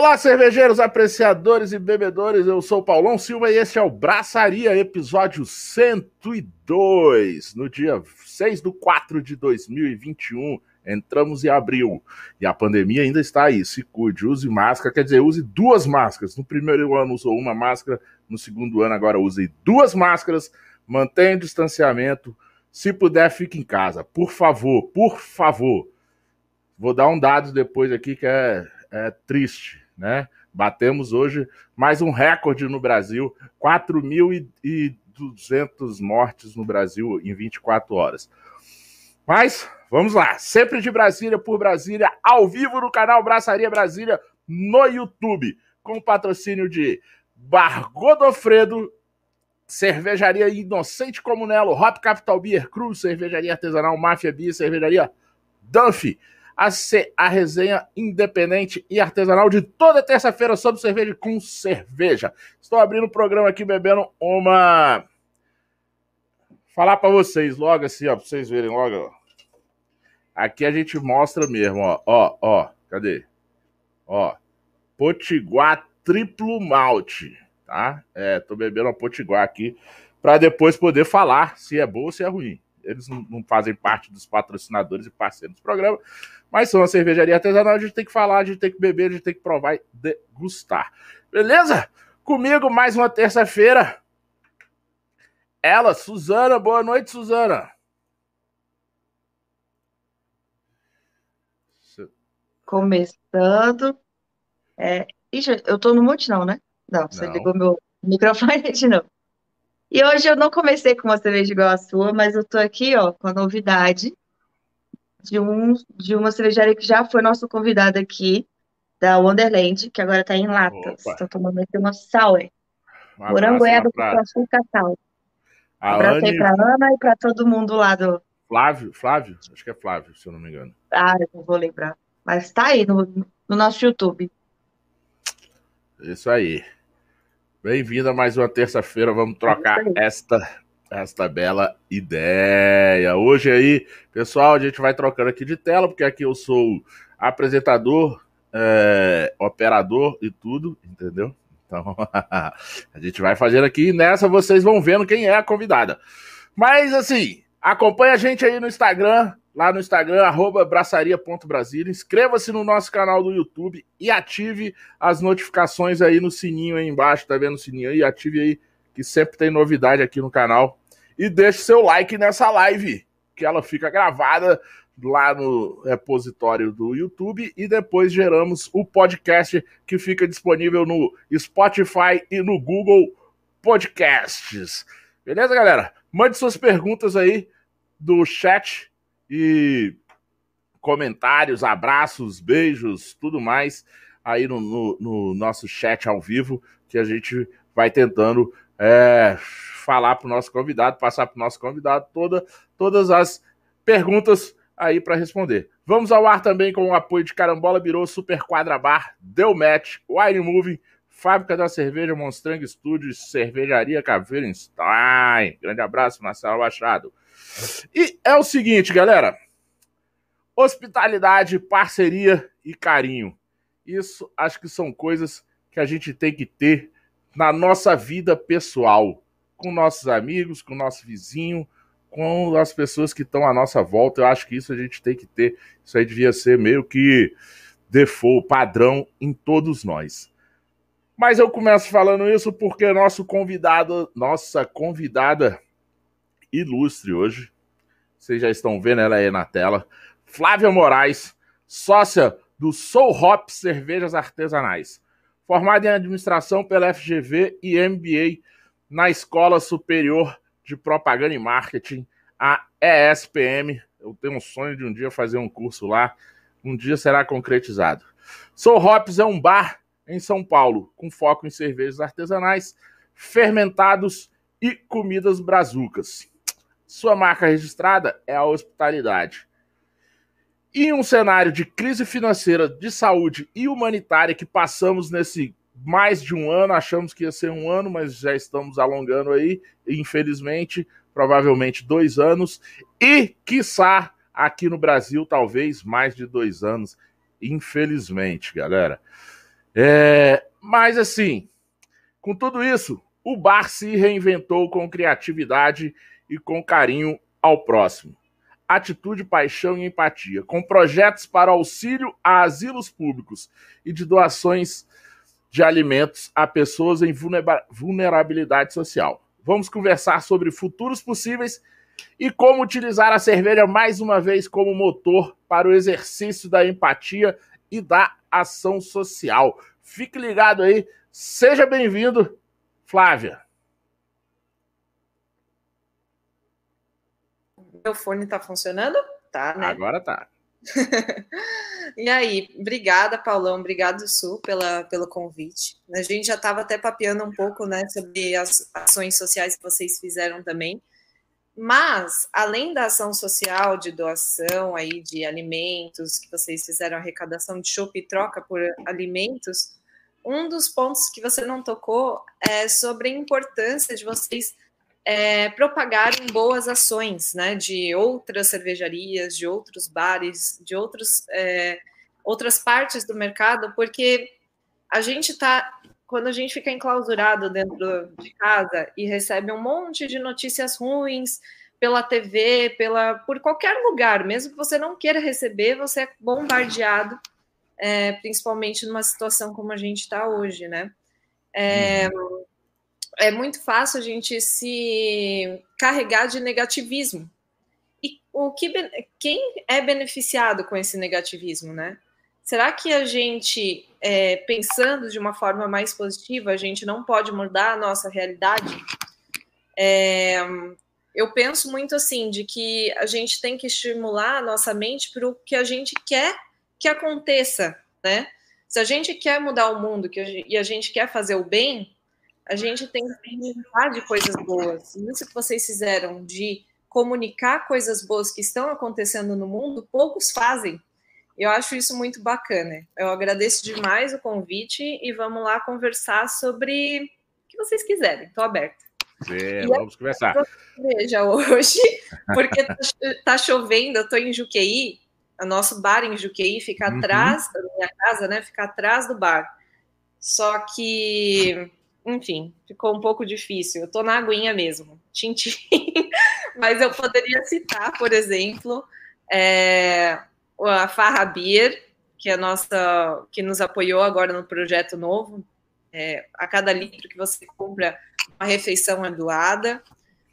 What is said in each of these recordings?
Olá, cervejeiros, apreciadores e bebedores. Eu sou Paulão Silva e este é o Braçaria, episódio 102. No dia 6 de 4 de 2021, entramos em abril e a pandemia ainda está aí. Se cuide, use máscara, quer dizer, use duas máscaras. No primeiro ano usou uma máscara, no segundo ano agora use duas máscaras. Mantenha o distanciamento. Se puder, fique em casa. Por favor, por favor. Vou dar um dado depois aqui que é é, triste, né? Batemos hoje mais um recorde no Brasil, 4.200 mortes no Brasil em 24 horas. Mas vamos lá, sempre de Brasília por Brasília, ao vivo no canal Braçaria Brasília no YouTube, com patrocínio de Bar Godofredo, Cervejaria Inocente Comunelo, Hop Capital Beer Cruz, Cervejaria Artesanal Máfia Beer, Cervejaria Dunphy, a, a resenha independente e artesanal de toda terça-feira sobre cerveja com cerveja. Estou abrindo o programa aqui bebendo uma. Falar para vocês logo assim, ó, para vocês verem logo. Aqui a gente mostra mesmo, ó, ó, ó, cadê? Ó, Potiguar triplo malte, tá? É, tô bebendo uma Potiguar aqui para depois poder falar se é boa ou se é ruim. Eles não, não fazem parte dos patrocinadores e parceiros do programa, mas são uma cervejaria artesanal, a gente tem que falar, a gente tem que beber, a gente tem que provar e degustar. Beleza? Comigo mais uma terça-feira. Ela, Suzana. Boa noite, Suzana. Começando. É... Ixi, eu tô no mute, não, né? Não, você não. ligou meu microfone de novo. E hoje eu não comecei com uma cerveja igual a sua, mas eu tô aqui, ó, com a novidade de, um, de uma cervejaria que já foi nosso convidado aqui, da Wonderland, que agora está em latas. Estou tomando aqui uma sour. Um com açúcar sal. A Abraço aí pra Ana e para todo mundo lá do... Flávio, Flávio? Acho que é Flávio, se eu não me engano. Ah, eu não vou lembrar. Mas está aí no, no nosso YouTube. Isso aí. Bem-vindo a mais uma terça-feira. Vamos trocar é esta esta bela ideia. Hoje aí, pessoal, a gente vai trocando aqui de tela, porque aqui eu sou apresentador, é, operador e tudo, entendeu? Então, a gente vai fazendo aqui e nessa vocês vão vendo quem é a convidada. Mas assim, acompanha a gente aí no Instagram, lá no Instagram, arroba. Inscreva-se no nosso canal do YouTube e ative as notificações aí no sininho aí embaixo, tá vendo o sininho aí? Ative aí, que sempre tem novidade aqui no canal e deixe seu like nessa live, que ela fica gravada lá no repositório do YouTube e depois geramos o podcast que fica disponível no Spotify e no Google Podcasts. Beleza, galera? Mande suas perguntas aí do chat e comentários, abraços, beijos, tudo mais aí no, no, no nosso chat ao vivo que a gente vai tentando é, falar para o nosso convidado, passar para o nosso convidado toda, todas as perguntas aí para responder. Vamos ao ar também com o apoio de Carambola Birô, Super Quadra Bar, Deu Match, Wine Fábrica da Cerveja, Monstrang Studios, Cervejaria Caveira Stein. Grande abraço, Marcelo Machado. E é o seguinte, galera. Hospitalidade, parceria e carinho. Isso acho que são coisas que a gente tem que ter na nossa vida pessoal com nossos amigos, com nosso vizinho, com as pessoas que estão à nossa volta. Eu acho que isso a gente tem que ter. Isso aí devia ser meio que default, padrão em todos nós. Mas eu começo falando isso porque nosso convidado, nossa convidada ilustre hoje, vocês já estão vendo ela aí na tela, Flávia Moraes, sócia do Soul Hop Cervejas Artesanais, formada em administração pela FGV e MBA na Escola Superior de Propaganda e Marketing, a ESPM. Eu tenho um sonho de um dia fazer um curso lá. Um dia será concretizado. Soul Hops é um bar em São Paulo, com foco em cervejas artesanais, fermentados e comidas brazucas. Sua marca registrada é a hospitalidade. Em um cenário de crise financeira, de saúde e humanitária que passamos nesse mais de um ano, achamos que ia ser um ano, mas já estamos alongando aí, infelizmente, provavelmente dois anos, e, quiçá, aqui no Brasil, talvez mais de dois anos, infelizmente, galera. É, mas assim, com tudo isso, o bar se reinventou com criatividade e com carinho ao próximo. Atitude, paixão e empatia, com projetos para auxílio a asilos públicos e de doações de alimentos a pessoas em vulnerabilidade social. Vamos conversar sobre futuros possíveis e como utilizar a cerveja mais uma vez como motor para o exercício da empatia e da ação social. Fique ligado aí, seja bem-vindo, Flávia. Meu fone está funcionando? Tá, né? Agora tá. e aí, obrigada, Paulão, obrigado, Su, pela, pelo convite. A gente já estava até papeando um pouco, né, sobre as ações sociais que vocês fizeram também. Mas, além da ação social de doação aí de alimentos, que vocês fizeram arrecadação de chopp e troca por alimentos, um dos pontos que você não tocou é sobre a importância de vocês é, propagarem boas ações, né, de outras cervejarias, de outros bares, de outros, é, outras partes do mercado, porque a gente está quando a gente fica enclausurado dentro de casa e recebe um monte de notícias ruins pela TV, pela por qualquer lugar, mesmo que você não queira receber, você é bombardeado, é, principalmente numa situação como a gente está hoje, né? É, uhum. É muito fácil a gente se carregar de negativismo. E o que quem é beneficiado com esse negativismo, né? Será que a gente, é, pensando de uma forma mais positiva, a gente não pode mudar a nossa realidade? É, eu penso muito assim, de que a gente tem que estimular a nossa mente para o que a gente quer que aconteça, né? Se a gente quer mudar o mundo que e a gente quer fazer o bem, a gente tem que inventar de coisas boas. Isso que vocês fizeram de comunicar coisas boas que estão acontecendo no mundo, poucos fazem. Eu acho isso muito bacana. Eu agradeço demais o convite e vamos lá conversar sobre o que vocês quiserem. Estou aberta. É, vamos conversar. Veja hoje, porque tá, tá chovendo, eu estou em Juqueí, o nosso bar em Juqueí fica uhum. atrás da minha casa, né? Fica atrás do bar. Só que, enfim, ficou um pouco difícil. Eu estou na aguinha mesmo, tintim. Mas eu poderia citar, por exemplo, é, a Farra Beer, que é a nossa, que nos apoiou agora no projeto novo. É, a cada litro que você compra, uma refeição é doada.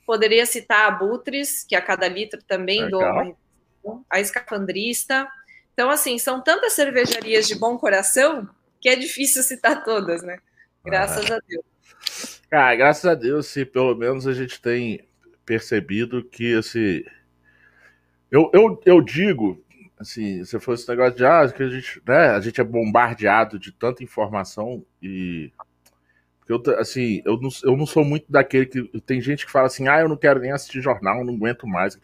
Poderia citar a Butres, que a cada litro também Legal. doa uma refeição, a Escafandrista. Então, assim, são tantas cervejarias de bom coração que é difícil citar todas, né? Graças ah. a Deus. Ah, graças a Deus, se pelo menos a gente tem percebido que esse. Eu, eu, eu digo assim, se fosse esse negócio de ah, que a gente, né, a gente é bombardeado de tanta informação e eu, assim, eu não, eu não sou muito daquele que tem gente que fala assim, ah, eu não quero nem assistir jornal, não aguento mais.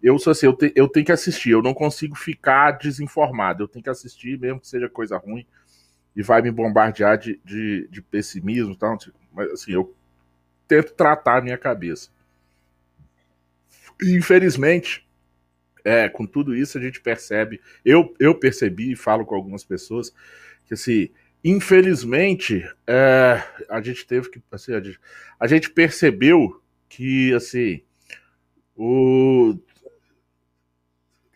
Eu sou assim, eu, te, eu tenho que assistir, eu não consigo ficar desinformado, eu tenho que assistir, mesmo que seja coisa ruim, e vai me bombardear de, de, de pessimismo e tal. Mas assim, eu tento tratar a minha cabeça. Infelizmente, é, com tudo isso a gente percebe, eu, eu percebi e falo com algumas pessoas, que assim, infelizmente, é, a gente teve que, assim, a gente, a gente percebeu que, assim, o...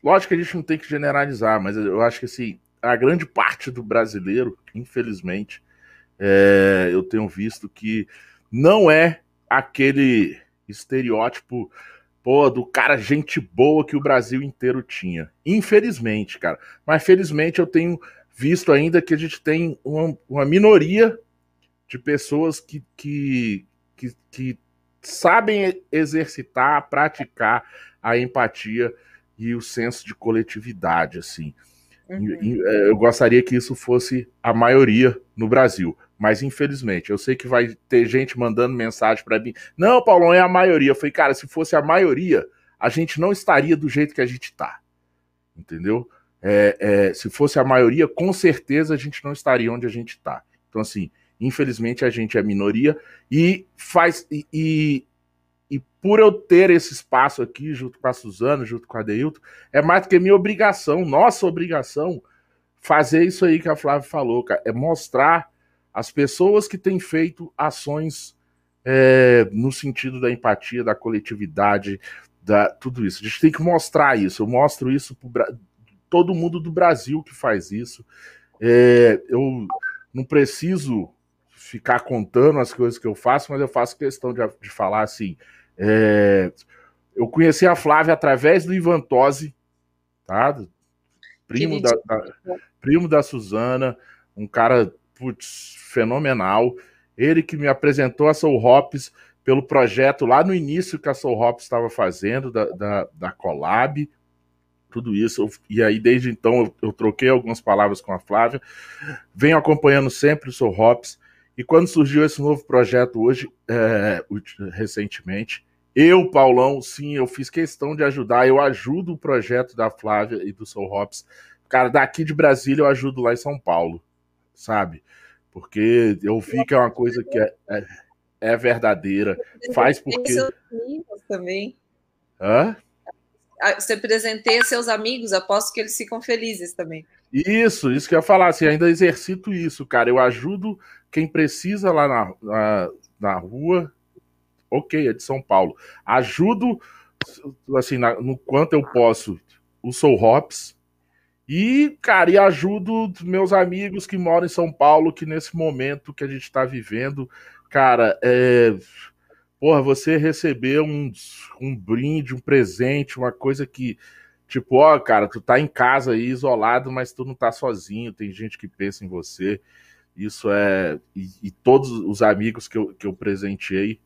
Lógico que a gente não tem que generalizar, mas eu acho que, assim, a grande parte do brasileiro, infelizmente, é, eu tenho visto que não é aquele estereótipo pô, do cara gente boa que o Brasil inteiro tinha. Infelizmente, cara. Mas felizmente eu tenho visto ainda que a gente tem uma, uma minoria de pessoas que, que, que, que sabem exercitar, praticar a empatia e o senso de coletividade, assim. Uhum. É, eu gostaria que isso fosse a maioria no Brasil. Mas infelizmente, eu sei que vai ter gente mandando mensagem para mim. Não, Paulão, é a maioria. Eu falei, cara, se fosse a maioria, a gente não estaria do jeito que a gente tá. Entendeu? É, é, se fosse a maioria, com certeza a gente não estaria onde a gente tá. Então, assim, infelizmente a gente é minoria e faz. E, e, e, por eu ter esse espaço aqui, junto com a Suzana, junto com a Deilton, é mais do que minha obrigação, nossa obrigação, fazer isso aí que a Flávia falou, cara, é mostrar as pessoas que têm feito ações é, no sentido da empatia, da coletividade, da tudo isso. A gente tem que mostrar isso. Eu mostro isso para todo mundo do Brasil que faz isso. É, eu não preciso ficar contando as coisas que eu faço, mas eu faço questão de, de falar assim. É, eu conheci a Flávia através do Ivan Tosi, tá? Primo da, da, primo da Suzana, um cara putz, fenomenal. Ele que me apresentou a Soul Hops pelo projeto lá no início que a Soul Hops estava fazendo, da, da, da Collab, tudo isso. E aí, desde então, eu, eu, troquei algumas palavras com a Flávia. Venho acompanhando sempre o Soul Hops. E quando surgiu esse novo projeto hoje, é, recentemente, eu, Paulão, sim, eu fiz questão de ajudar. Eu ajudo o projeto da Flávia e do Soul Hops. Cara, daqui de Brasília eu ajudo lá em São Paulo, sabe? Porque eu vi que é uma coisa que é, é, é verdadeira. Faz porque. Seus amigos também. Hã? Ah, você presenteia seus amigos, aposto que eles ficam felizes também. Isso, isso que eu ia falar, assim, ainda exercito isso, cara. Eu ajudo quem precisa lá na, na, na rua, ok, é de São Paulo. Ajudo, assim, na, no quanto eu posso, o Soul Hops. E, cara, e ajudo meus amigos que moram em São Paulo, que nesse momento que a gente está vivendo, cara, é. Porra, você receber um, um brinde, um presente, uma coisa que, tipo, ó, cara, tu tá em casa aí, isolado, mas tu não tá sozinho, tem gente que pensa em você. Isso é. E, e todos os amigos que eu, que eu presenteei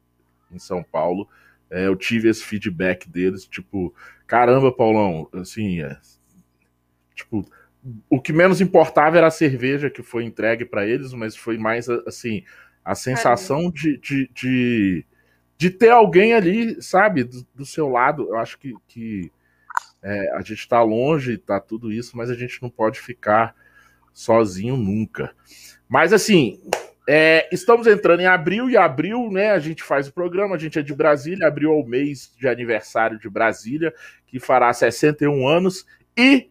em São Paulo, é, eu tive esse feedback deles, tipo, caramba, Paulão, assim, é, tipo, o que menos importava era a cerveja que foi entregue para eles, mas foi mais assim a sensação de, de, de, de, ter alguém ali, sabe, do, do seu lado. Eu acho que, que é, a gente está longe, está tudo isso, mas a gente não pode ficar sozinho nunca. Mas assim, é, estamos entrando em abril, e abril, né, a gente faz o programa, a gente é de Brasília, abril é o mês de aniversário de Brasília, que fará 61 anos, e,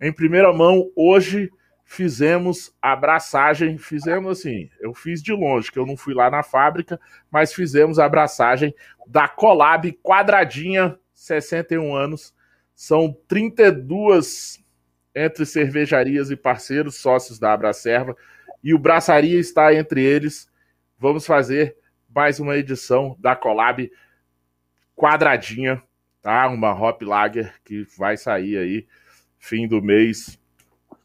em primeira mão, hoje fizemos abraçagem, fizemos assim, eu fiz de longe, que eu não fui lá na fábrica, mas fizemos a abraçagem da Colab Quadradinha, 61 anos, são 32 entre cervejarias e parceiros, sócios da Abracerva, e o Braçaria está entre eles. Vamos fazer mais uma edição da Collab quadradinha, tá? Uma Hop Lager que vai sair aí fim do mês.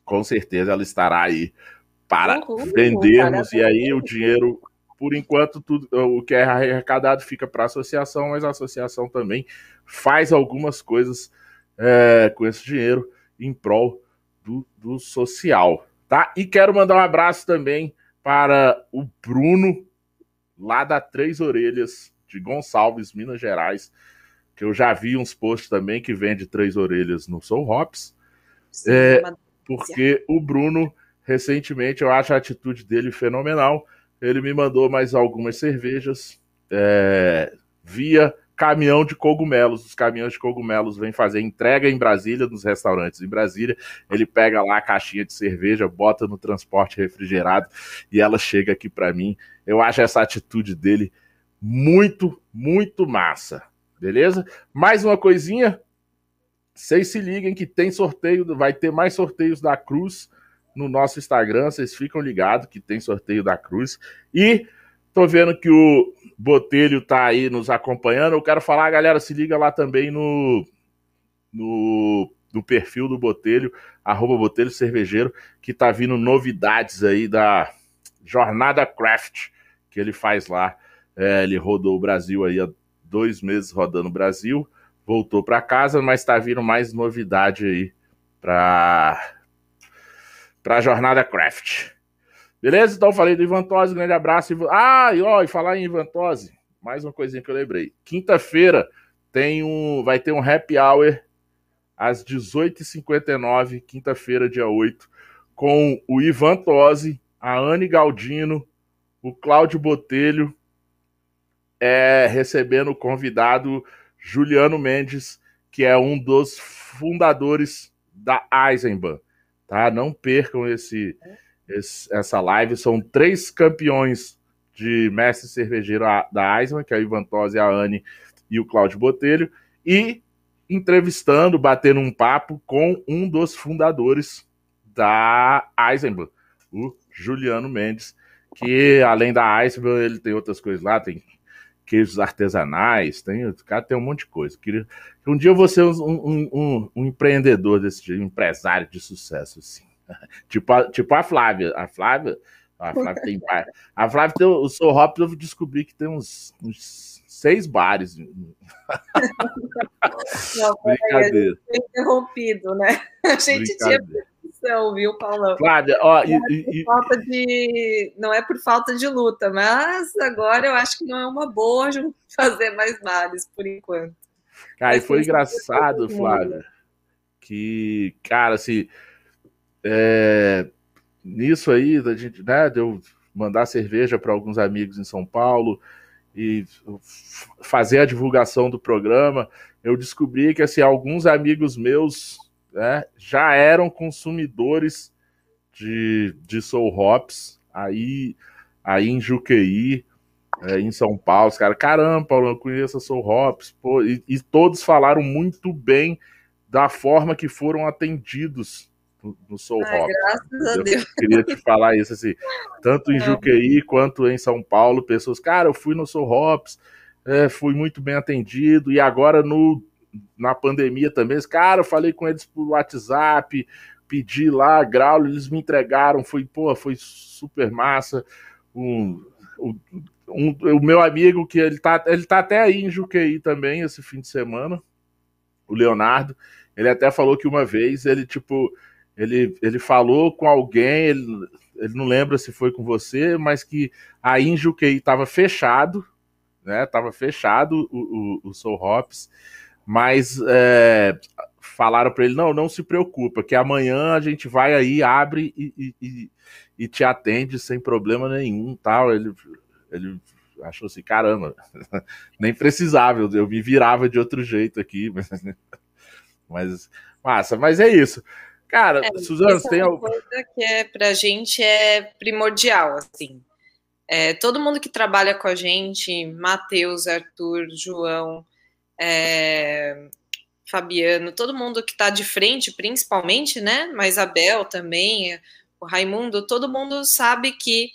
Com certeza ela estará aí para uhum, vendermos uhum, e aí o dinheiro, por enquanto, tudo o que é arrecadado fica para a associação, mas a associação também faz algumas coisas é, com esse dinheiro em prol do, do social tá? E quero mandar um abraço também para o Bruno, lá da Três Orelhas, de Gonçalves, Minas Gerais, que eu já vi uns posts também que vende Três Orelhas no Soul Hops. Sim, é, porque o Bruno, recentemente, eu acho a atitude dele fenomenal. Ele me mandou mais algumas cervejas é, via caminhão de cogumelos. Os caminhões de cogumelos vêm fazer entrega em Brasília, nos restaurantes em Brasília. Ele pega lá a caixinha de cerveja, bota no transporte refrigerado e ela chega aqui para mim. Eu acho essa atitude dele muito, muito massa. Beleza? Mais uma coisinha. Vocês se liguem que tem sorteio, vai ter mais sorteios da Cruz no nosso Instagram. Vocês ficam ligados que tem sorteio da Cruz. E tô vendo que o Botelho tá aí nos acompanhando. Eu quero falar, galera, se liga lá também no, no, no perfil do Botelho, arroba Botelho Cervejeiro, que tá vindo novidades aí da Jornada Craft que ele faz lá. É, ele rodou o Brasil aí há dois meses rodando o Brasil, voltou para casa, mas tá vindo mais novidade aí para para Jornada Craft. Beleza? Então falei do Ivan Tosi, grande abraço. Ah, e ó, e falar em Ivan Tosi, mais uma coisinha que eu lembrei. Quinta-feira tem um, vai ter um happy hour às 18h59, quinta-feira, dia 8, com o Ivan Tosi, a Anne Galdino, o Cláudio Botelho, é, recebendo o convidado Juliano Mendes, que é um dos fundadores da Eisenbahn. tá? Não percam esse, esse essa live. São três campeões de mestre cervejeiro da Eisman, que é o Ivan Tosi, a Anne e o Cláudio Botelho, e entrevistando, batendo um papo com um dos fundadores da Eisenbahn, o Juliano Mendes, que além da Eisenbahn, ele tem outras coisas lá, tem queijos artesanais, tem, o cara tem um monte de coisa. Queria, um dia eu vou ser um, um, um, um empreendedor desse tipo, um empresário de sucesso, assim. tipo, a, tipo a Flávia. A Flávia, a Flávia tem A Flávia tem o Sou Hop, eu descobri que tem uns, uns seis bares. Não, Brincadeira. interrompido, né? A gente tinha posição, viu, Paulão? Flávia, ó, não, é e, falta de, não é por falta de luta, mas agora eu acho que não é uma boa fazer mais males por enquanto. Cara, e foi engraçado, Flávia, que, cara, assim, é, nisso aí, a gente, né, deu mandar cerveja para alguns amigos em São Paulo e fazer a divulgação do programa, eu descobri que assim alguns amigos meus né, já eram consumidores de, de Soul Hops aí, aí em Juqueí, é, em São Paulo. Os caras, caramba, Paulo, eu conheço a Soul Hops. Pô, e, e, todos falaram muito bem da forma que foram atendidos no, no Soul Ai, Hops. Graças eu a Deus. queria te falar isso, assim, tanto em Juqueí quanto em São Paulo, pessoas, cara, eu fui no Soul Hops, é, fui muito bem atendido, e agora no na pandemia também. Cara, eu falei com eles por WhatsApp, pedi lá, grau, eles me entregaram, foi, pô, foi super massa. Um, um, um, o meu amigo, que ele tá, ele tá até aí em Juqueí também, esse fim de semana, o Leonardo, ele até falou que uma vez ele, tipo, ele, ele falou com alguém, ele, ele não lembra se foi com você, mas que aí em Juqueí tava fechado, né, tava fechado o, o, o Soul Hops, mas é, falaram para ele: não, não se preocupa, que amanhã a gente vai aí, abre e, e, e te atende sem problema nenhum. tal. Ele, ele achou assim: caramba, nem precisava, eu, eu me virava de outro jeito aqui. Mas, massa, mas é isso. Cara, é, Suzana, tem alguma coisa que é pra gente é primordial, assim. É, todo mundo que trabalha com a gente, Matheus, Arthur, João, é, Fabiano, todo mundo que está de frente, principalmente, né? Mas Abel também, o Raimundo, todo mundo sabe que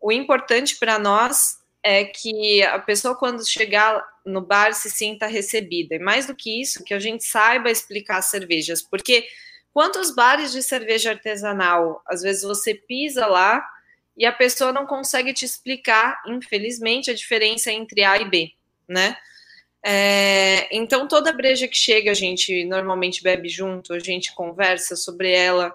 o importante para nós é que a pessoa, quando chegar no bar, se sinta recebida. E mais do que isso, que a gente saiba explicar as cervejas. Porque quantos bares de cerveja artesanal, às vezes você pisa lá e a pessoa não consegue te explicar, infelizmente, a diferença entre A e B, né? É, então, toda breja que chega, a gente normalmente bebe junto, a gente conversa sobre ela,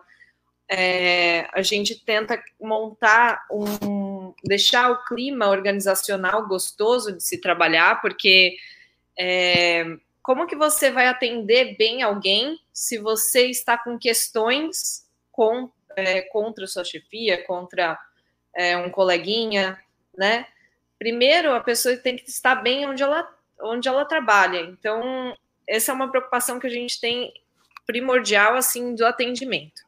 é, a gente tenta montar um. deixar o clima organizacional gostoso de se trabalhar, porque é, como que você vai atender bem alguém se você está com questões com, é, contra sua chefia, contra é, um coleguinha, né? Primeiro, a pessoa tem que estar bem onde ela onde ela trabalha. Então, essa é uma preocupação que a gente tem primordial assim do atendimento.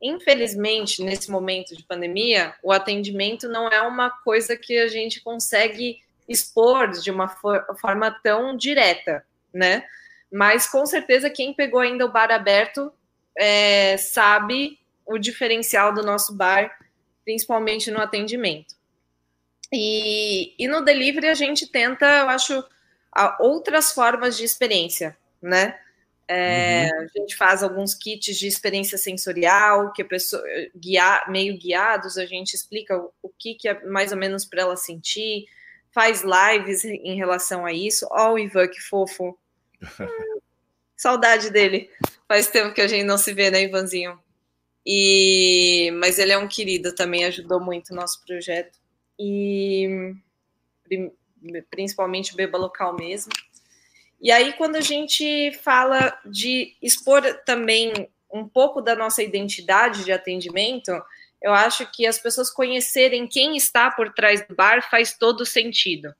Infelizmente, nesse momento de pandemia, o atendimento não é uma coisa que a gente consegue expor de uma for forma tão direta, né? Mas com certeza quem pegou ainda o bar aberto é, sabe o diferencial do nosso bar, principalmente no atendimento. E, e no delivery a gente tenta, eu acho, outras formas de experiência, né? É, uhum. A gente faz alguns kits de experiência sensorial, que a pessoa guiar, meio guiados, a gente explica o, o que, que é mais ou menos para ela sentir, faz lives em relação a isso. Ó, o Ivan, que fofo. saudade dele. Faz tempo que a gente não se vê, né, Ivanzinho? E mas ele é um querido também, ajudou muito o nosso projeto. E principalmente beba local mesmo. E aí, quando a gente fala de expor também um pouco da nossa identidade de atendimento, eu acho que as pessoas conhecerem quem está por trás do bar faz todo sentido.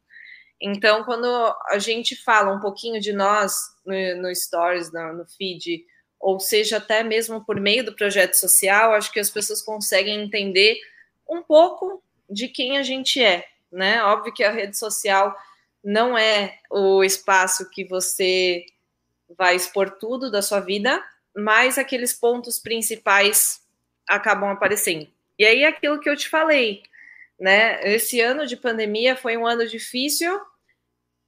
Então, quando a gente fala um pouquinho de nós no, no Stories, no, no feed, ou seja, até mesmo por meio do projeto social, acho que as pessoas conseguem entender um pouco de quem a gente é, né? Óbvio que a rede social não é o espaço que você vai expor tudo da sua vida, mas aqueles pontos principais acabam aparecendo. E aí aquilo que eu te falei, né? Esse ano de pandemia foi um ano difícil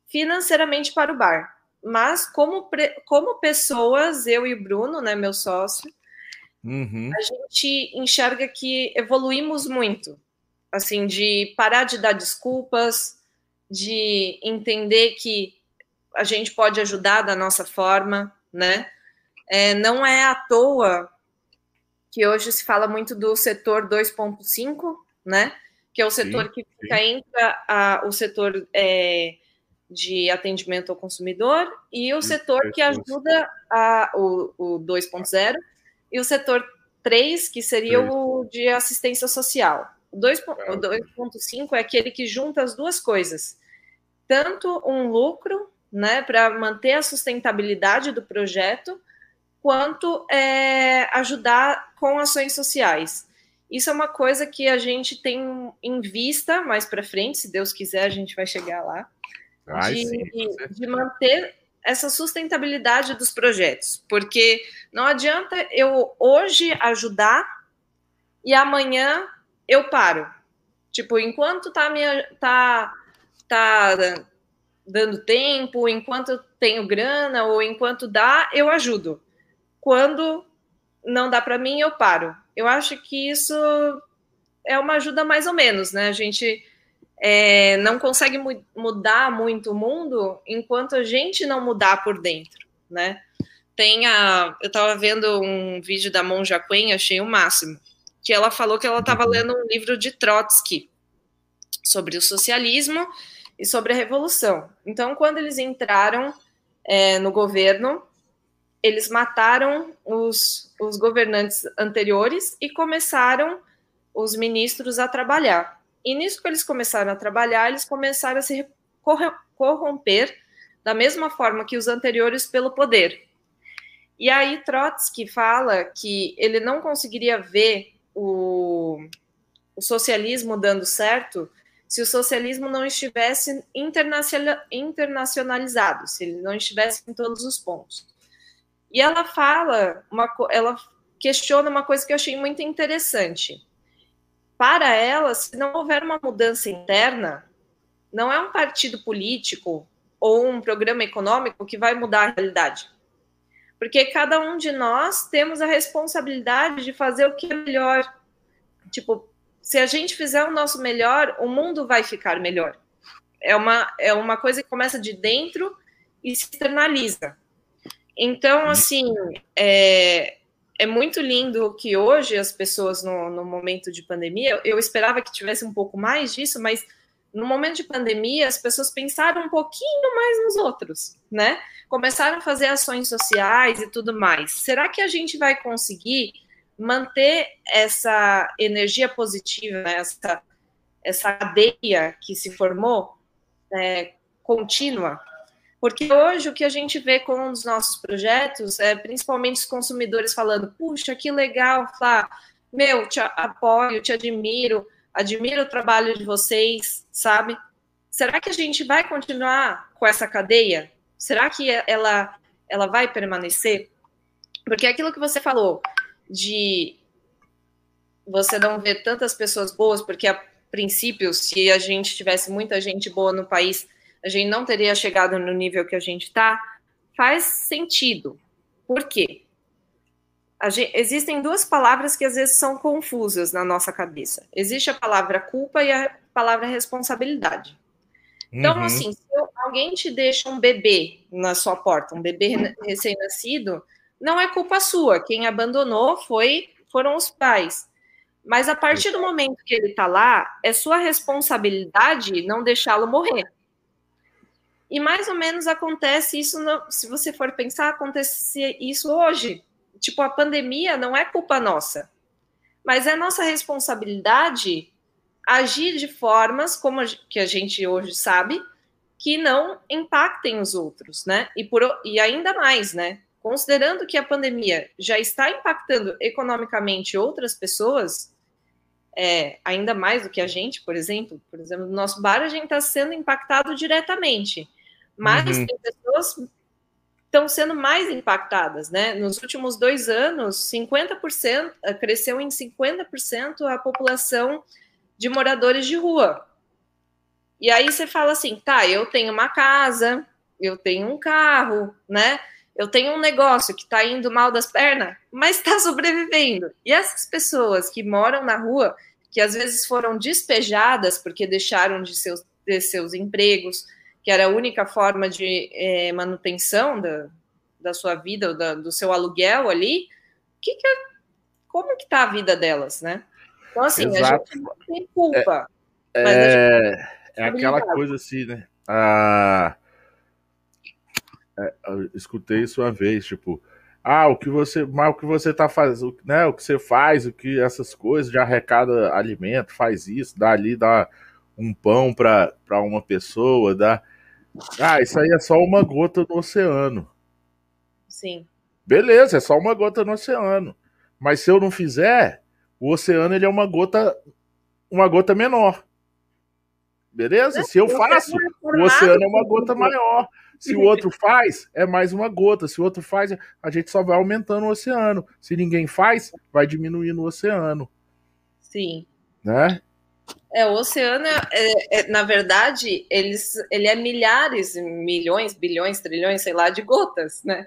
financeiramente para o bar, mas como como pessoas, eu e o Bruno, né, meu sócio, uhum. a gente enxerga que evoluímos muito, assim, de parar de dar desculpas, de entender que a gente pode ajudar da nossa forma, né? É, não é à toa que hoje se fala muito do setor 2.5, né? Que é o setor sim, que fica sim. entre a, o setor é, de atendimento ao consumidor e o setor que ajuda a, o, o 2.0 e o setor 3, que seria 3. o de assistência social. O 2.5 é aquele que junta as duas coisas, tanto um lucro, né, para manter a sustentabilidade do projeto, quanto é, ajudar com ações sociais. Isso é uma coisa que a gente tem em vista mais para frente, se Deus quiser, a gente vai chegar lá, Ai, de, sim, de manter essa sustentabilidade dos projetos, porque não adianta eu hoje ajudar e amanhã eu paro. Tipo, enquanto tá minha tá tá dando tempo, enquanto eu tenho grana ou enquanto dá, eu ajudo. Quando não dá para mim, eu paro. Eu acho que isso é uma ajuda mais ou menos, né? A gente é, não consegue mu mudar muito o mundo enquanto a gente não mudar por dentro, né? Tem a, eu estava vendo um vídeo da Monja Quen, achei o máximo que ela falou que ela estava uhum. lendo um livro de Trotsky sobre o socialismo e sobre a revolução. Então, quando eles entraram é, no governo, eles mataram os, os governantes anteriores e começaram os ministros a trabalhar. E nisso que eles começaram a trabalhar, eles começaram a se corromper da mesma forma que os anteriores pelo poder. E aí Trotsky fala que ele não conseguiria ver o, o socialismo dando certo se o socialismo não estivesse internacionalizado, se ele não estivesse em todos os pontos. E ela fala, uma, ela questiona uma coisa que eu achei muito interessante. Para ela, se não houver uma mudança interna, não é um partido político ou um programa econômico que vai mudar a realidade. Porque cada um de nós temos a responsabilidade de fazer o que é melhor. Tipo, se a gente fizer o nosso melhor, o mundo vai ficar melhor. É uma, é uma coisa que começa de dentro e se externaliza. Então, uhum. assim, é, é muito lindo que hoje as pessoas, no, no momento de pandemia, eu esperava que tivesse um pouco mais disso, mas no momento de pandemia, as pessoas pensaram um pouquinho mais nos outros, né? Começaram a fazer ações sociais e tudo mais. Será que a gente vai conseguir manter essa energia positiva, né? essa, essa cadeia que se formou é, contínua? Porque hoje o que a gente vê com os nossos projetos é principalmente os consumidores falando: puxa, que legal, Flá, meu, te apoio, te admiro, admiro o trabalho de vocês, sabe? Será que a gente vai continuar com essa cadeia? Será que ela, ela vai permanecer? Porque aquilo que você falou de você não ver tantas pessoas boas, porque a princípio, se a gente tivesse muita gente boa no país, a gente não teria chegado no nível que a gente está, faz sentido. Por quê? Gente, existem duas palavras que às vezes são confusas na nossa cabeça. Existe a palavra culpa e a palavra responsabilidade. Então, uhum. assim, se alguém te deixa um bebê na sua porta, um bebê recém-nascido, não é culpa sua. Quem abandonou foi foram os pais. Mas a partir do momento que ele está lá, é sua responsabilidade não deixá-lo morrer. E mais ou menos acontece isso, no, se você for pensar, acontece isso hoje tipo, a pandemia não é culpa nossa, mas é nossa responsabilidade agir de formas, como que a gente hoje sabe, que não impactem os outros, né? E, por, e ainda mais, né? considerando que a pandemia já está impactando economicamente outras pessoas, é, ainda mais do que a gente, por exemplo, por exemplo, no nosso bar a gente está sendo impactado diretamente, mas uhum. tem pessoas estão sendo mais impactadas, né? Nos últimos dois anos, 50% eh, cresceu em 50% a população de moradores de rua. E aí você fala assim, tá, eu tenho uma casa, eu tenho um carro, né? Eu tenho um negócio que está indo mal das pernas, mas está sobrevivendo. E essas pessoas que moram na rua, que às vezes foram despejadas porque deixaram de seus, de seus empregos, que era a única forma de é, manutenção da, da sua vida, da, do seu aluguel ali, que que é, como que está a vida delas, né? Então, assim, Exato. a gente não tem culpa. É, é, é aquela coisa assim, né? Ah, é, eu escutei isso uma vez, tipo, ah, o que você, mas o que você tá fazendo, né? O que você faz, o que essas coisas de arrecada alimento, faz isso, dá ali, dá um pão para uma pessoa, dá. Ah, isso aí é só uma gota no oceano. Sim. Beleza, é só uma gota no oceano. Mas se eu não fizer, o oceano ele é uma gota, uma gota menor. Beleza? Se eu faço, o oceano é uma gota maior. Se o outro faz, é mais uma gota. Se o outro faz, a gente só vai aumentando o oceano. Se ninguém faz, vai diminuindo o oceano. Sim. Né? É, o oceano, é, é, na verdade, eles, ele é milhares, milhões, bilhões, trilhões, sei lá, de gotas, né?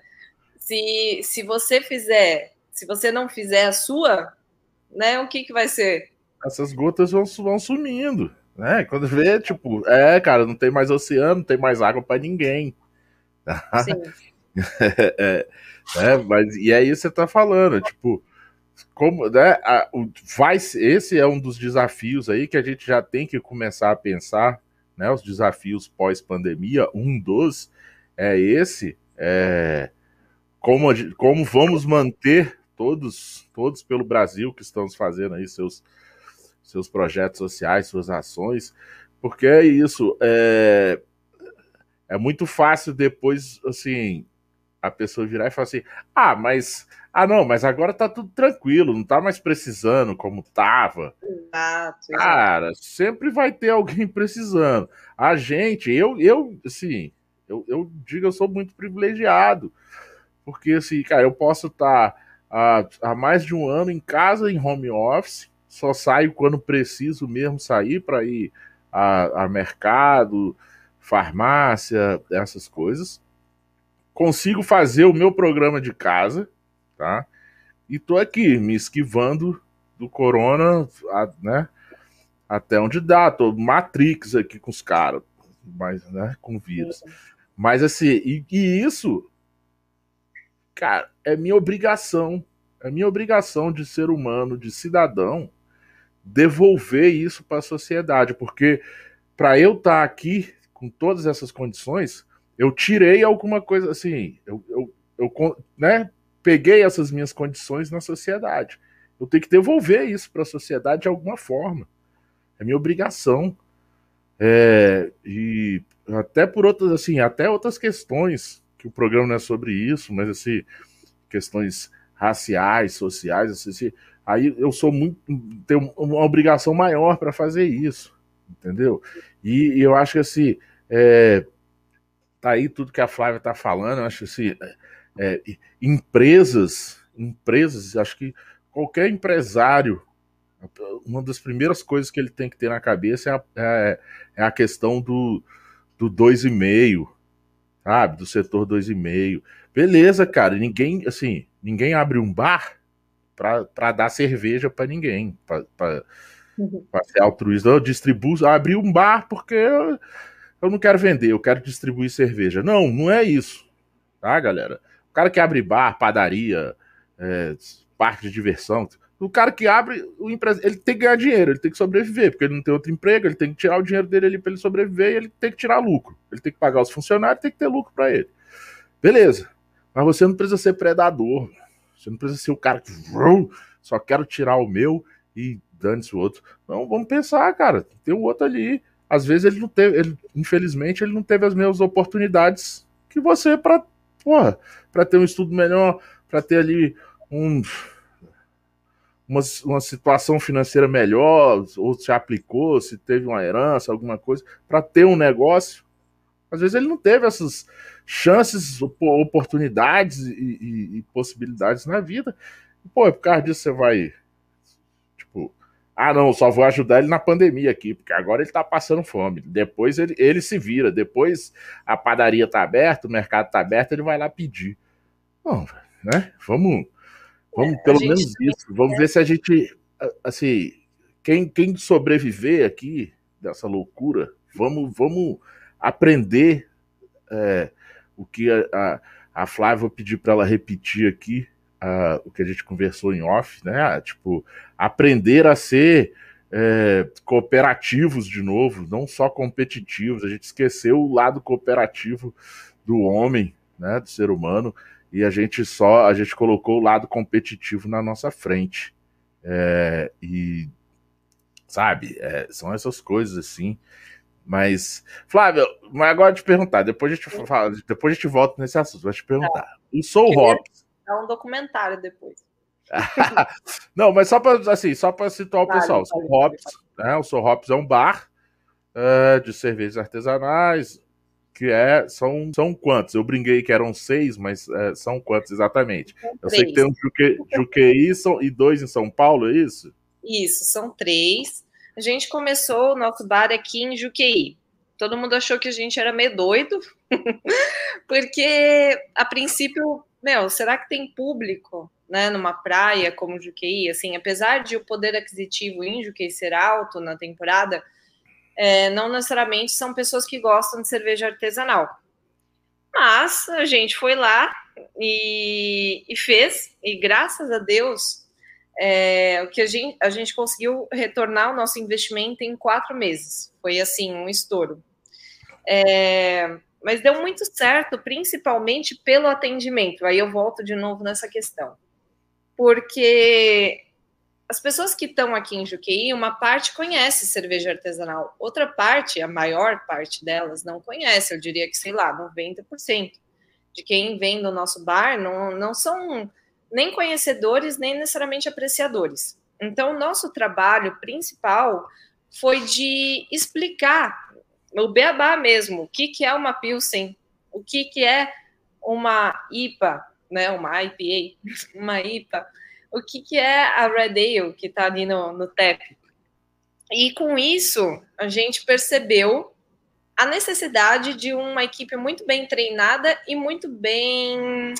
Se, se você fizer, se você não fizer a sua, né, o que, que vai ser? Essas gotas vão, vão sumindo. Né? Quando vê, tipo, é, cara, não tem mais oceano, não tem mais água para ninguém. Sim. é, é, mas, e é isso que você tá falando, tipo, como, né, a, o, vai, esse é um dos desafios aí que a gente já tem que começar a pensar, né, os desafios pós-pandemia, um dos é esse, é, como, como vamos manter todos, todos pelo Brasil que estamos fazendo aí seus seus projetos sociais, suas ações, porque é isso, é, é muito fácil depois, assim, a pessoa virar e falar assim, ah, mas, ah não, mas agora tá tudo tranquilo, não tá mais precisando como tava. Exato, exato. Cara, sempre vai ter alguém precisando. A gente, eu, eu assim, eu, eu digo, eu sou muito privilegiado, porque assim, cara, eu posso estar tá há, há mais de um ano em casa, em home office, só saio quando preciso mesmo sair para ir a, a, mercado, farmácia, essas coisas. Consigo fazer o meu programa de casa, tá? E tô aqui me esquivando do corona, né? Até onde dá, tô Matrix aqui com os caras, mas, né, com vírus. Mas assim, e, e isso, cara, é minha obrigação, é minha obrigação de ser humano, de cidadão, devolver isso para a sociedade, porque para eu estar tá aqui com todas essas condições, eu tirei alguma coisa assim, eu, eu, eu né, peguei essas minhas condições na sociedade. Eu tenho que devolver isso para a sociedade de alguma forma. É minha obrigação. É, e até por outras, assim, até outras questões, que o programa não é sobre isso, mas assim, questões raciais, sociais, assim, Aí eu sou muito. tenho uma obrigação maior para fazer isso. Entendeu? E, e, eu acho que assim. É, tá aí tudo que a Flávia tá falando. Eu acho que assim. É, empresas. Empresas, acho que qualquer empresário. Uma das primeiras coisas que ele tem que ter na cabeça é a, é, é a questão do, do 2,5, sabe? Do setor 2,5. Beleza, cara. Ninguém, assim, ninguém abre um bar para dar cerveja para ninguém, para uhum. ser altruísta. Eu distribuo, abri um bar porque eu, eu não quero vender, eu quero distribuir cerveja. Não, não é isso, tá, galera? O cara que abre bar, padaria, é, parque de diversão, o cara que abre, o empresa, ele tem que ganhar dinheiro, ele tem que sobreviver, porque ele não tem outro emprego, ele tem que tirar o dinheiro dele ali para ele sobreviver e ele tem que tirar lucro. Ele tem que pagar os funcionários, tem que ter lucro para ele. Beleza. Mas você não precisa ser predador. Você não precisa ser o cara que só quero tirar o meu e dane-se o outro. Não, vamos pensar, cara. Tem o outro ali. Às vezes ele não teve, ele, infelizmente, ele não teve as mesmas oportunidades que você para porra, para ter um estudo melhor, para ter ali um, uma, uma situação financeira melhor, ou se aplicou, se teve uma herança, alguma coisa, para ter um negócio. Às vezes ele não teve essas chances, oportunidades e, e, e possibilidades na vida. Pô, por causa disso você vai. Ah, não, só vou ajudar ele na pandemia aqui, porque agora ele tá passando fome. Depois ele, ele se vira. Depois a padaria tá aberta, o mercado tá aberto, ele vai lá pedir. Bom, né? Vamos, vamos é, pelo menos isso. Vamos ver se a gente, assim, quem, quem sobreviver aqui dessa loucura, vamos, vamos aprender é, o que a, a, a Flávia vou pedir para ela repetir aqui, a, o que a gente conversou em off, né? Tipo, aprender a ser é, cooperativos de novo, não só competitivos. A gente esqueceu o lado cooperativo do homem, né, do ser humano, e a gente só a gente colocou o lado competitivo na nossa frente. É, e sabe, é, são essas coisas assim. Mas, Flávio, mas agora te perguntar, depois a gente fala, depois a gente volta nesse assunto, vai te perguntar. É. O Soul Hops. Um documentário depois. Não, mas só para assim, só para situar o vale, pessoal, vale, o Hops, vale. né? O Soul Hops é um bar uh, de cervejas artesanais, que é são são quantos? Eu brinquei que eram seis, mas uh, são quantos exatamente? São Eu sei que tem um Juque, Juqueí e dois em São Paulo, é isso? Isso, são três. A gente começou o nosso bar aqui em Juqueí. Todo mundo achou que a gente era meio doido, porque a princípio, meu, será que tem público, né, numa praia como Juqueí? Assim, apesar de o poder aquisitivo em Juqueí ser alto na temporada, é, não necessariamente são pessoas que gostam de cerveja artesanal. Mas a gente foi lá e, e fez, e graças a Deus é, o que a gente, a gente conseguiu retornar o nosso investimento em quatro meses. Foi assim, um estouro. É, mas deu muito certo, principalmente pelo atendimento. Aí eu volto de novo nessa questão. Porque as pessoas que estão aqui em Juqueí, uma parte conhece cerveja artesanal, outra parte, a maior parte delas, não conhece. Eu diria que, sei lá, 90% de quem vem do nosso bar não, não são nem conhecedores, nem necessariamente apreciadores. Então, nosso trabalho principal foi de explicar o beabá mesmo, o que, que é uma Pilsen, o que, que é uma IPA, né, uma IPA, uma IPA, o que, que é a Red Ale, que está ali no, no TEP. E com isso, a gente percebeu a necessidade de uma equipe muito bem treinada e muito bem,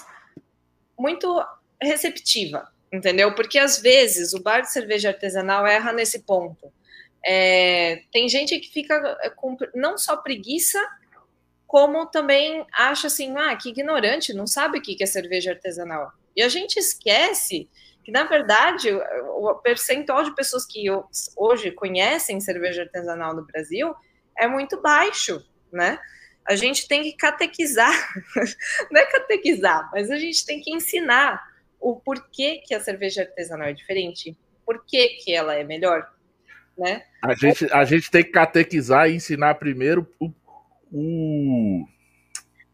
muito receptiva, entendeu? Porque às vezes o bar de cerveja artesanal erra nesse ponto. É, tem gente que fica é, com não só preguiça, como também acha assim, ah, que ignorante, não sabe o que é cerveja artesanal. E a gente esquece que, na verdade, o percentual de pessoas que hoje conhecem cerveja artesanal no Brasil é muito baixo, né? A gente tem que catequizar, não é catequizar, mas a gente tem que ensinar o porquê que a cerveja artesanal é diferente, por que, que ela é melhor, né? A gente, a gente tem que catequizar e ensinar primeiro o, o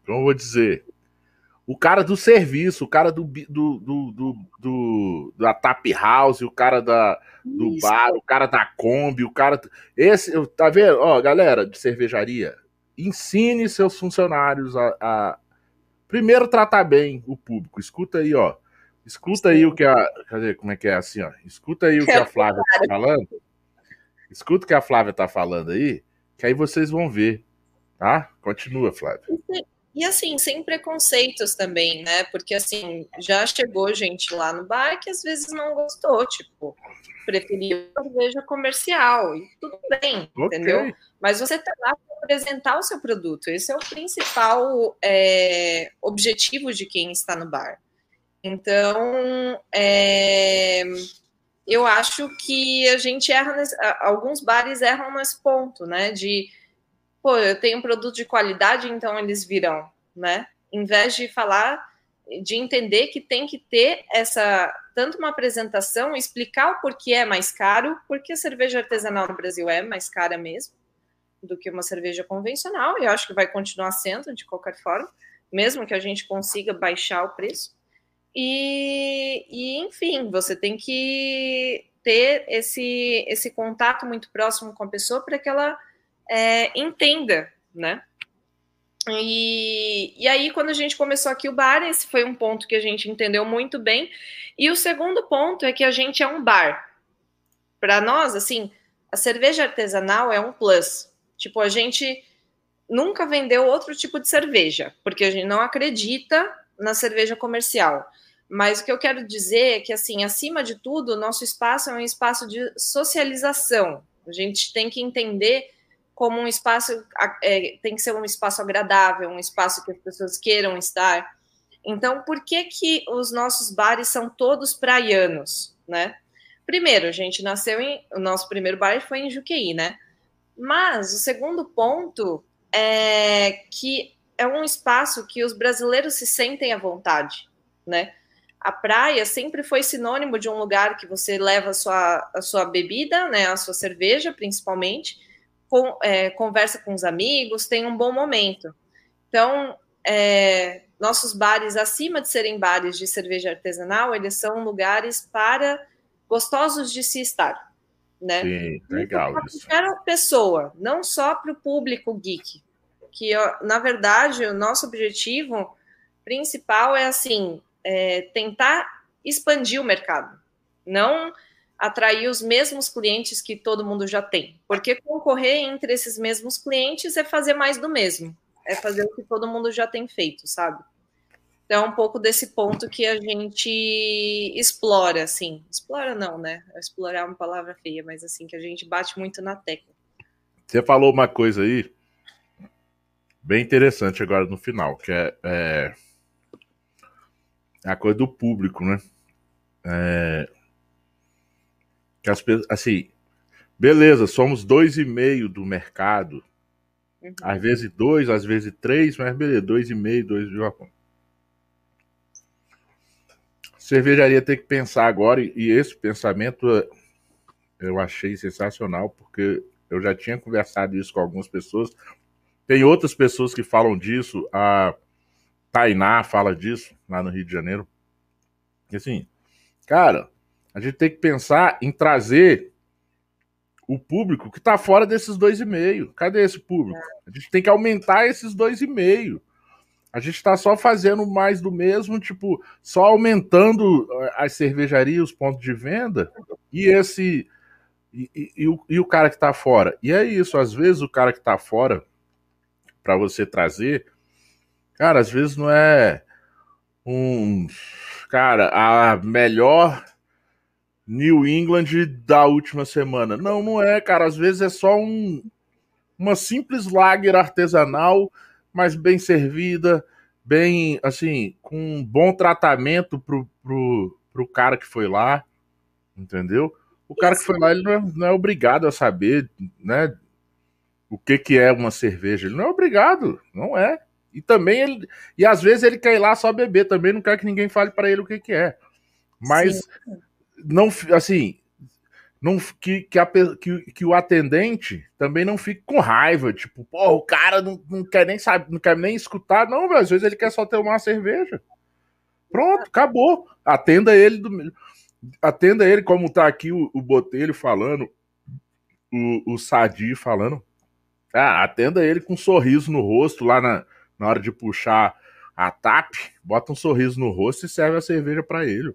como eu vou dizer, o cara do serviço, o cara do, do, do, do, do da tap house, o cara da, do Isso. bar, o cara da Kombi, o cara. Esse, tá vendo? Ó, galera de cervejaria, ensine seus funcionários a, a, primeiro tratar bem o público. Escuta aí, ó. Escuta aí o que a. Cadê? Como é que é assim, ó? Escuta aí o que a Flávia tá falando. Escuta o que a Flávia tá falando aí, que aí vocês vão ver. Tá? Continua, Flávia. E assim, sem preconceitos também, né? Porque assim, já chegou gente lá no bar que às vezes não gostou, tipo, preferiu cerveja comercial, e tudo bem, okay. entendeu? Mas você tá lá para apresentar o seu produto, esse é o principal é, objetivo de quem está no bar. Então, é, eu acho que a gente erra, nesse, alguns bares erram nesse ponto, né? De, pô, eu tenho um produto de qualidade, então eles virão, né? Em vez de falar, de entender que tem que ter essa, tanto uma apresentação, explicar o porquê é mais caro, porque a cerveja artesanal no Brasil é mais cara mesmo do que uma cerveja convencional, e eu acho que vai continuar sendo de qualquer forma mesmo que a gente consiga baixar o preço. E, e enfim, você tem que ter esse, esse contato muito próximo com a pessoa para que ela é, entenda, né? E, e aí, quando a gente começou aqui o bar, esse foi um ponto que a gente entendeu muito bem. E o segundo ponto é que a gente é um bar. Para nós, assim, a cerveja artesanal é um plus. Tipo, a gente nunca vendeu outro tipo de cerveja, porque a gente não acredita na cerveja comercial. Mas o que eu quero dizer é que, assim, acima de tudo, o nosso espaço é um espaço de socialização. A gente tem que entender como um espaço é, tem que ser um espaço agradável, um espaço que as pessoas queiram estar. Então, por que que os nossos bares são todos praianos, né? Primeiro, a gente nasceu em o nosso primeiro bar foi em Juqueí, né? Mas o segundo ponto é que é um espaço que os brasileiros se sentem à vontade, né? A praia sempre foi sinônimo de um lugar que você leva a sua, a sua bebida, né, a sua cerveja, principalmente, com, é, conversa com os amigos, tem um bom momento. Então, é, nossos bares, acima de serem bares de cerveja artesanal, eles são lugares para gostosos de se estar. Né? Sim, legal. Para qualquer pessoa, não só para o público geek. Que, na verdade, o nosso objetivo principal é assim: é tentar expandir o mercado. Não atrair os mesmos clientes que todo mundo já tem. Porque concorrer entre esses mesmos clientes é fazer mais do mesmo, é fazer o que todo mundo já tem feito, sabe? Então, é um pouco desse ponto que a gente explora, assim. Explora não, né? Explorar é uma palavra feia, mas assim, que a gente bate muito na tecla. Você falou uma coisa aí bem interessante agora no final, que é, é a coisa do público, né? É, que as pessoas, assim, beleza, somos dois e meio do mercado. Uhum. Às vezes dois, às vezes três, mas beleza, dois e meio, dois de Japão. Cervejaria tem que pensar agora, e esse pensamento eu achei sensacional, porque eu já tinha conversado isso com algumas pessoas. Tem outras pessoas que falam disso, a Tainá fala disso lá no Rio de Janeiro. E assim, cara, a gente tem que pensar em trazer o público que está fora desses dois e meio. Cadê esse público? A gente tem que aumentar esses dois e meio. A gente está só fazendo mais do mesmo, tipo, só aumentando eh, as cervejarias, os pontos de venda, e esse. E, e, e, o, e o cara que está fora. E é isso, às vezes o cara que está fora, para você trazer, cara, às vezes não é um. Cara, a melhor New England da última semana. Não, não é, cara. Às vezes é só um, uma simples lager artesanal, mas bem servida, bem, assim, com um bom tratamento pro, pro, pro cara que foi lá, entendeu? O cara Isso. que foi lá, ele não é, não é, obrigado a saber, né, o que que é uma cerveja. Ele não é obrigado, não é. E também ele, e às vezes ele quer ir lá só beber, também não quer que ninguém fale para ele o que que é. Mas Sim não assim não que, que, a, que, que, o atendente também não fique com raiva, tipo, pô, o cara não, não quer nem saber, não quer nem escutar, não, às vezes ele quer só ter uma cerveja. Pronto, acabou. Atenda ele do atenda ele como tá aqui o, o Botelho falando, o, o Sadi falando. Ah, atenda ele com um sorriso no rosto lá na, na hora de puxar a TAP, bota um sorriso no rosto e serve a cerveja para ele.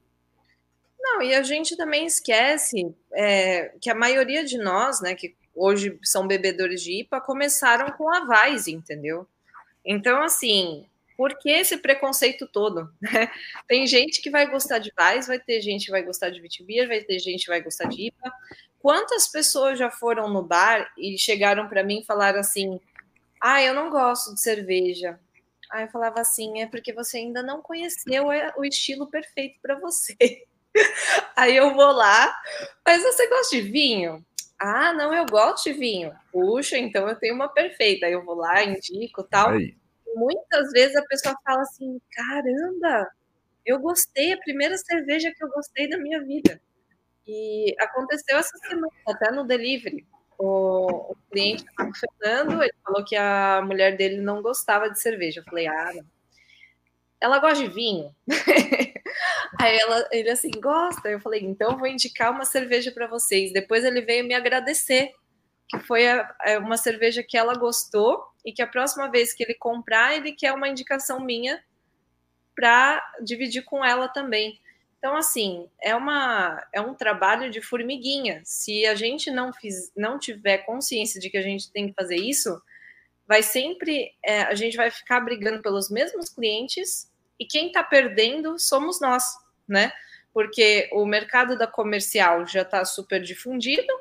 Não, e a gente também esquece é, que a maioria de nós, né, que hoje são bebedores de IPA, começaram com a Vaz, entendeu? Então, assim, por que esse preconceito todo? Né? Tem gente que vai gostar de Vaz, vai ter gente que vai gostar de Vitibir, vai ter gente que vai gostar de IPA. Quantas pessoas já foram no bar e chegaram para mim e falaram assim: ah, eu não gosto de cerveja. Aí eu falava assim: é porque você ainda não conheceu o estilo perfeito para você. Aí eu vou lá, mas você gosta de vinho? Ah, não, eu gosto de vinho. Puxa, então eu tenho uma perfeita. Aí eu vou lá, indico tal. Aí. Muitas vezes a pessoa fala assim: caramba, eu gostei, a primeira cerveja que eu gostei da minha vida. E aconteceu essa semana, até no delivery. O, o cliente estava Fernando, ele falou que a mulher dele não gostava de cerveja. Eu falei, ah, não ela gosta de vinho? Aí ela, ele assim, gosta. Eu falei, então vou indicar uma cerveja para vocês. Depois ele veio me agradecer, que foi a, a, uma cerveja que ela gostou e que a próxima vez que ele comprar, ele quer uma indicação minha para dividir com ela também. Então, assim, é, uma, é um trabalho de formiguinha. Se a gente não, fiz, não tiver consciência de que a gente tem que fazer isso, vai sempre, é, a gente vai ficar brigando pelos mesmos clientes e quem está perdendo somos nós, né? Porque o mercado da comercial já está super difundido,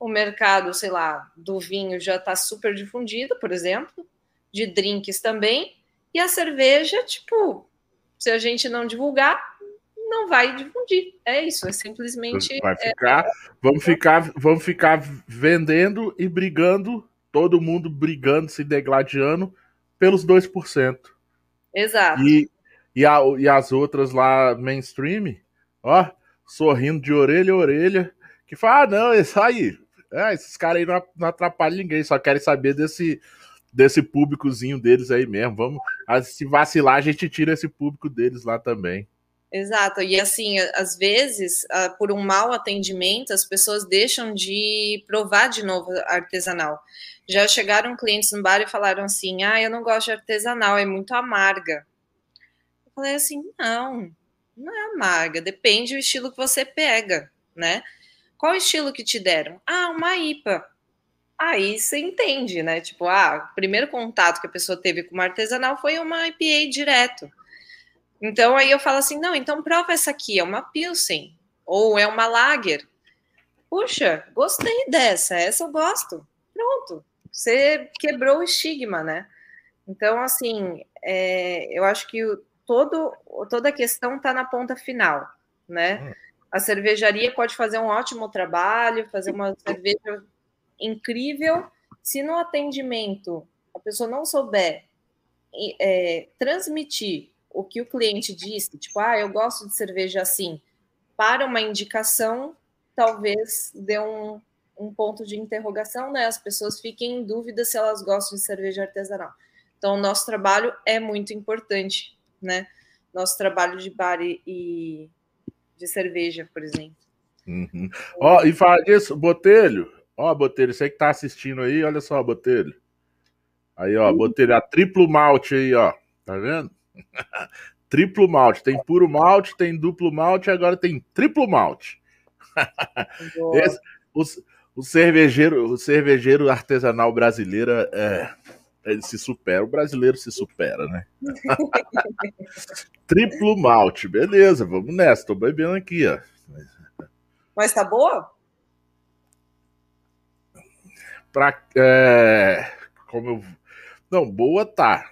o mercado, sei lá, do vinho já está super difundido, por exemplo, de drinks também, e a cerveja, tipo, se a gente não divulgar, não vai difundir. É isso, é simplesmente. Vai é, ficar, é... vamos ficar, vamos ficar vendendo e brigando, todo mundo brigando, se degladiando pelos 2%. Exato. E, e, a, e as outras lá, mainstream, ó, sorrindo de orelha a orelha, que fala, ah, não, é isso aí. É, esses caras aí não, não atrapalham ninguém, só querem saber desse, desse públicozinho deles aí mesmo. Vamos, se vacilar, a gente tira esse público deles lá também. Exato, e assim, às vezes, por um mau atendimento, as pessoas deixam de provar de novo artesanal. Já chegaram clientes no bar e falaram assim: ah, eu não gosto de artesanal, é muito amarga. Eu falei assim: não, não é amarga, depende do estilo que você pega, né? Qual estilo que te deram? Ah, uma IPA. Aí você entende, né? Tipo, ah, o primeiro contato que a pessoa teve com uma artesanal foi uma IPA direto. Então aí eu falo assim, não, então prova essa aqui, é uma Pilsen ou é uma Lager. Puxa, gostei dessa, essa eu gosto. Pronto, você quebrou o estigma, né? Então, assim, é, eu acho que o, todo, toda a questão está na ponta final, né? Hum. A cervejaria pode fazer um ótimo trabalho, fazer uma cerveja incrível. Se no atendimento a pessoa não souber é, transmitir o que o cliente disse, tipo, ah, eu gosto de cerveja assim, para uma indicação, talvez dê um, um ponto de interrogação, né? As pessoas fiquem em dúvida se elas gostam de cerveja artesanal. Então, o nosso trabalho é muito importante, né? Nosso trabalho de bar e de cerveja, por exemplo. Uhum. Ó, e fala disso, Botelho. Ó, Botelho, você que tá assistindo aí, olha só, Botelho. Aí, ó, Botelho, a triplo malte aí, ó. Tá vendo? triplo malte. Tem puro malte, tem duplo malte, agora tem triplo malte. Esse, o, o, cervejeiro, o cervejeiro artesanal brasileiro é, ele se supera. O brasileiro se supera, né? triplo malte, beleza, vamos nessa. Tô bebendo aqui, ó. Mas tá boa? Pra, é, como eu, não, boa tá.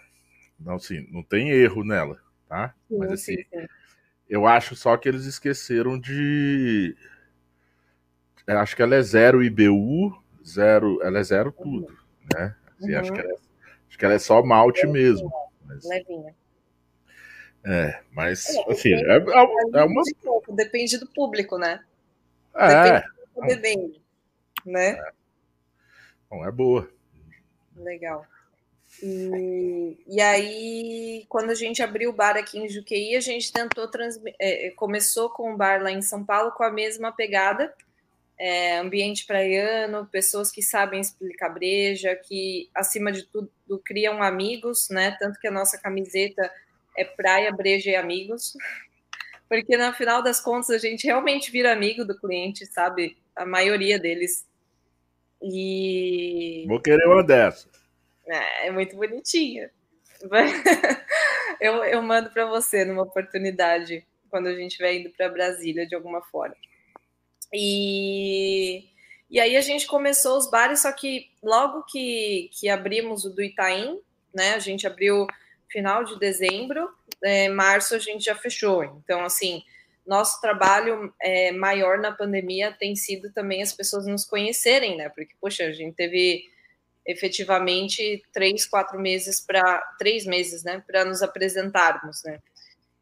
Não, assim, não tem erro nela, tá? Sim, Mas assim, sim, sim. eu acho só que eles esqueceram de. Eu acho que ela é zero IBU, zero. Ela é zero uhum. tudo, né? Assim, uhum. acho, que ela é, acho que ela é só malte Levinha. mesmo. Mas... Levinha. É, mas é, assim, é, é, é uma. Depende do público, né? É. Depende do bebendo, né? É. Bom, é boa. Legal. E, aí, quando a gente abriu o bar aqui em Juqueí, a gente tentou. É, é, começou com o bar lá em São Paulo com a mesma pegada, é, ambiente praiano, pessoas que sabem explicar breja, que acima de tudo criam amigos, né? Tanto que a nossa camiseta é praia, breja e amigos, porque no final das contas a gente realmente vira amigo do cliente, sabe? A maioria deles. E. Vou querer uma dessas. É, é muito bonitinho. eu, eu mando para você numa oportunidade quando a gente estiver indo para Brasília de alguma forma. E, e aí a gente começou os bares, só que logo que, que abrimos o do Itaim, né? A gente abriu final de dezembro, é, março a gente já fechou. Então, assim, nosso trabalho é, maior na pandemia tem sido também as pessoas nos conhecerem, né? Porque, poxa, a gente teve efetivamente três, quatro meses para três meses, né, para nos apresentarmos, né.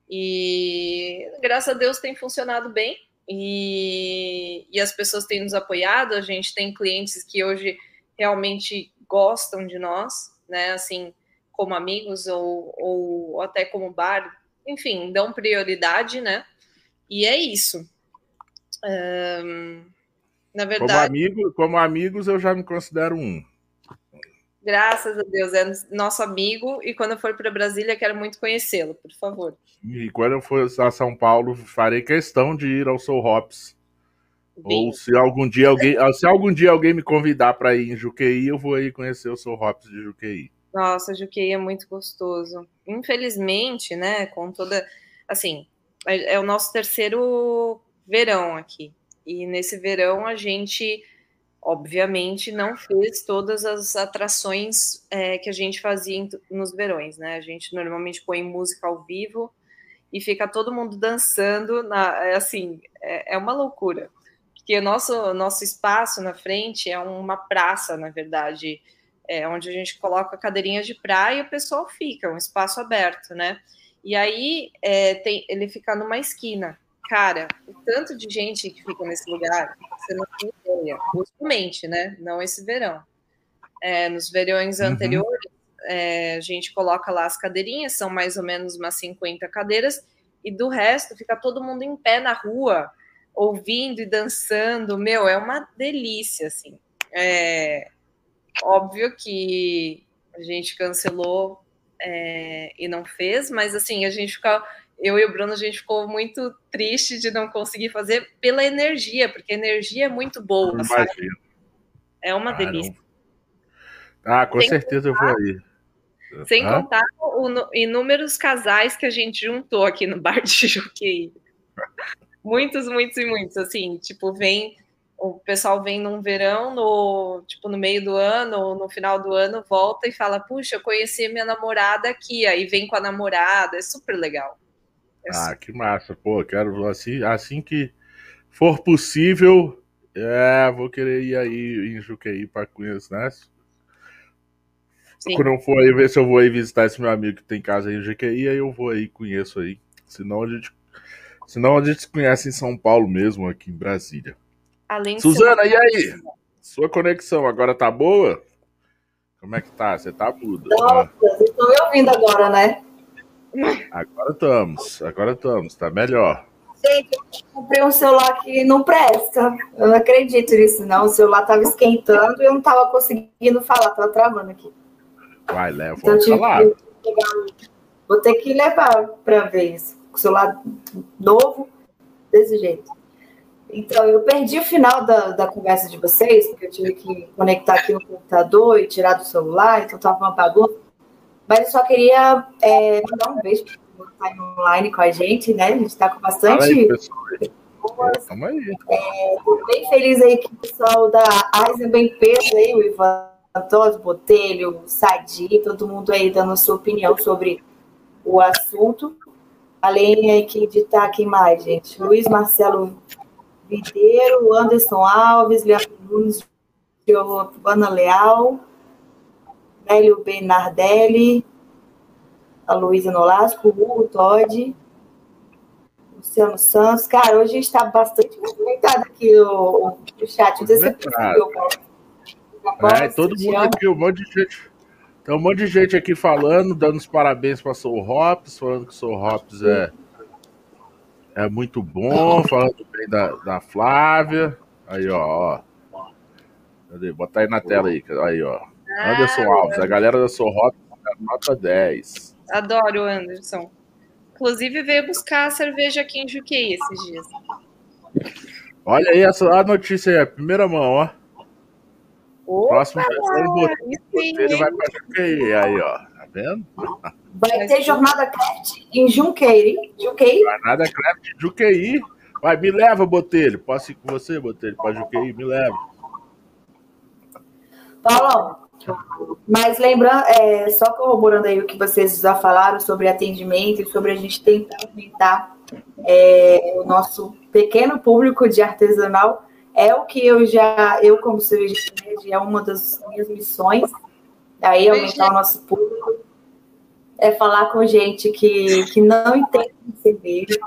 E graças a Deus tem funcionado bem e, e as pessoas têm nos apoiado. A gente tem clientes que hoje realmente gostam de nós, né, assim como amigos ou, ou até como bar, enfim, dão prioridade, né? E é isso. Um, na verdade. Como, amigo, como amigos, eu já me considero um. Graças a Deus, é nosso amigo. E quando eu for para Brasília, quero muito conhecê-lo, por favor. E quando eu for a São Paulo, farei questão de ir ao Soul Hops. Bem. Ou se algum dia alguém, se algum dia alguém me convidar para ir em Juqueí, eu vou aí conhecer o Soul Hops de Juqueí. Nossa, Juqueí é muito gostoso. Infelizmente, né, com toda assim, é, é o nosso terceiro verão aqui. E nesse verão a gente obviamente não fez todas as atrações é, que a gente fazia nos verões, né? A gente normalmente põe música ao vivo e fica todo mundo dançando, na, é assim, é, é uma loucura. Porque o nosso, nosso espaço na frente é uma praça, na verdade, é, onde a gente coloca cadeirinhas de praia e o pessoal fica, um espaço aberto, né? E aí é, tem, ele fica numa esquina. Cara, o tanto de gente que fica nesse lugar, você não tem ideia. Usualmente, né? Não esse verão. É, nos verões uhum. anteriores, é, a gente coloca lá as cadeirinhas, são mais ou menos umas 50 cadeiras, e do resto fica todo mundo em pé na rua, ouvindo e dançando. Meu, é uma delícia, assim. É óbvio que a gente cancelou é, e não fez, mas assim, a gente fica eu e o Bruno, a gente ficou muito triste de não conseguir fazer pela energia, porque a energia é muito boa, sabe? É uma delícia. Ah, com Sem certeza contar, eu vou aí. Sem Hã? contar o, inúmeros casais que a gente juntou aqui no bar de Juqueí. muitos, muitos e muitos, assim, tipo, vem o pessoal vem num verão, no tipo no meio do ano ou no final do ano, volta e fala: "Puxa, eu conheci minha namorada aqui". Aí vem com a namorada, é super legal. Ah, que massa. Pô, quero assim, assim que for possível, é, vou querer ir aí em Juqueí para conhecer, né? Sim. Quando eu for aí ver se eu vou aí visitar esse meu amigo que tem casa aí em Juqueí, aí eu vou aí, conheço aí. Senão a gente, senão a gente se conhece em São Paulo mesmo, aqui em Brasília. Além Suzana, e aí? Sua conexão agora tá boa? Como é que tá? Você tá muda? Nossa, vocês estão me ouvindo agora, né? Agora estamos, agora estamos, tá melhor. Gente, eu comprei um celular que não presta. Eu não acredito nisso, não. O celular tava esquentando e eu não tava conseguindo falar, tava travando aqui. Vai, leva então, o celular. Vou ter que levar para ver isso. O celular novo, desse jeito. Então, eu perdi o final da, da conversa de vocês, porque eu tive que conectar aqui no computador e tirar do celular, então tava uma bagunça. Mas eu só queria é, mandar um beijo para estar online com a gente, né? A gente está com bastante. Aí, aí. É, bem feliz aí que o pessoal da Eisenbahn Pedro aí, o Ivan Antônio Botelho, o Sadi, todo mundo aí dando a sua opinião sobre o assunto. Além aqui de estar aqui mais, gente. Luiz Marcelo Videiro, Anderson Alves, Leandro Nunes, Giovana Leal, Hélio Bernardelli, a Luísa Nolasco, o Hugo Todd, Luciano Santos. Cara, hoje está bastante movimentado aqui o, o chat. Não sei se percebeu, É, todo mundo aqui, um monte de gente. Tem um monte de gente aqui falando, dando os parabéns para Soul Hops, falando que Soul Hops é, é muito bom, falando bem da, da Flávia. Aí, ó, ó. Cadê? Bota aí na tela aí, aí, ó. Anderson ah, Alves, a galera da Sorrota nota 10. Adoro o Anderson. Inclusive veio buscar a cerveja aqui em Juqueí esses dias. Olha aí essa a notícia aí, a primeira mão, ó. Opa, Próximo ele vai pra Juqueí, aí, ó. Tá vendo? Vai ter jornada craft em Junqueí. Junqueí? Jornada craft em Juqueí. Vai, me leva, Botelho. Posso ir com você, Botelho, pra Juqueí? Me leva. Paulo, mas lembrando, é, só corroborando aí o que vocês já falaram sobre atendimento e sobre a gente tentar aumentar é, o nosso pequeno público de artesanal, é o que eu já, eu como cervejeira, é uma das minhas missões, daí aumentar o nosso público, é falar com gente que, que não entende cerveja,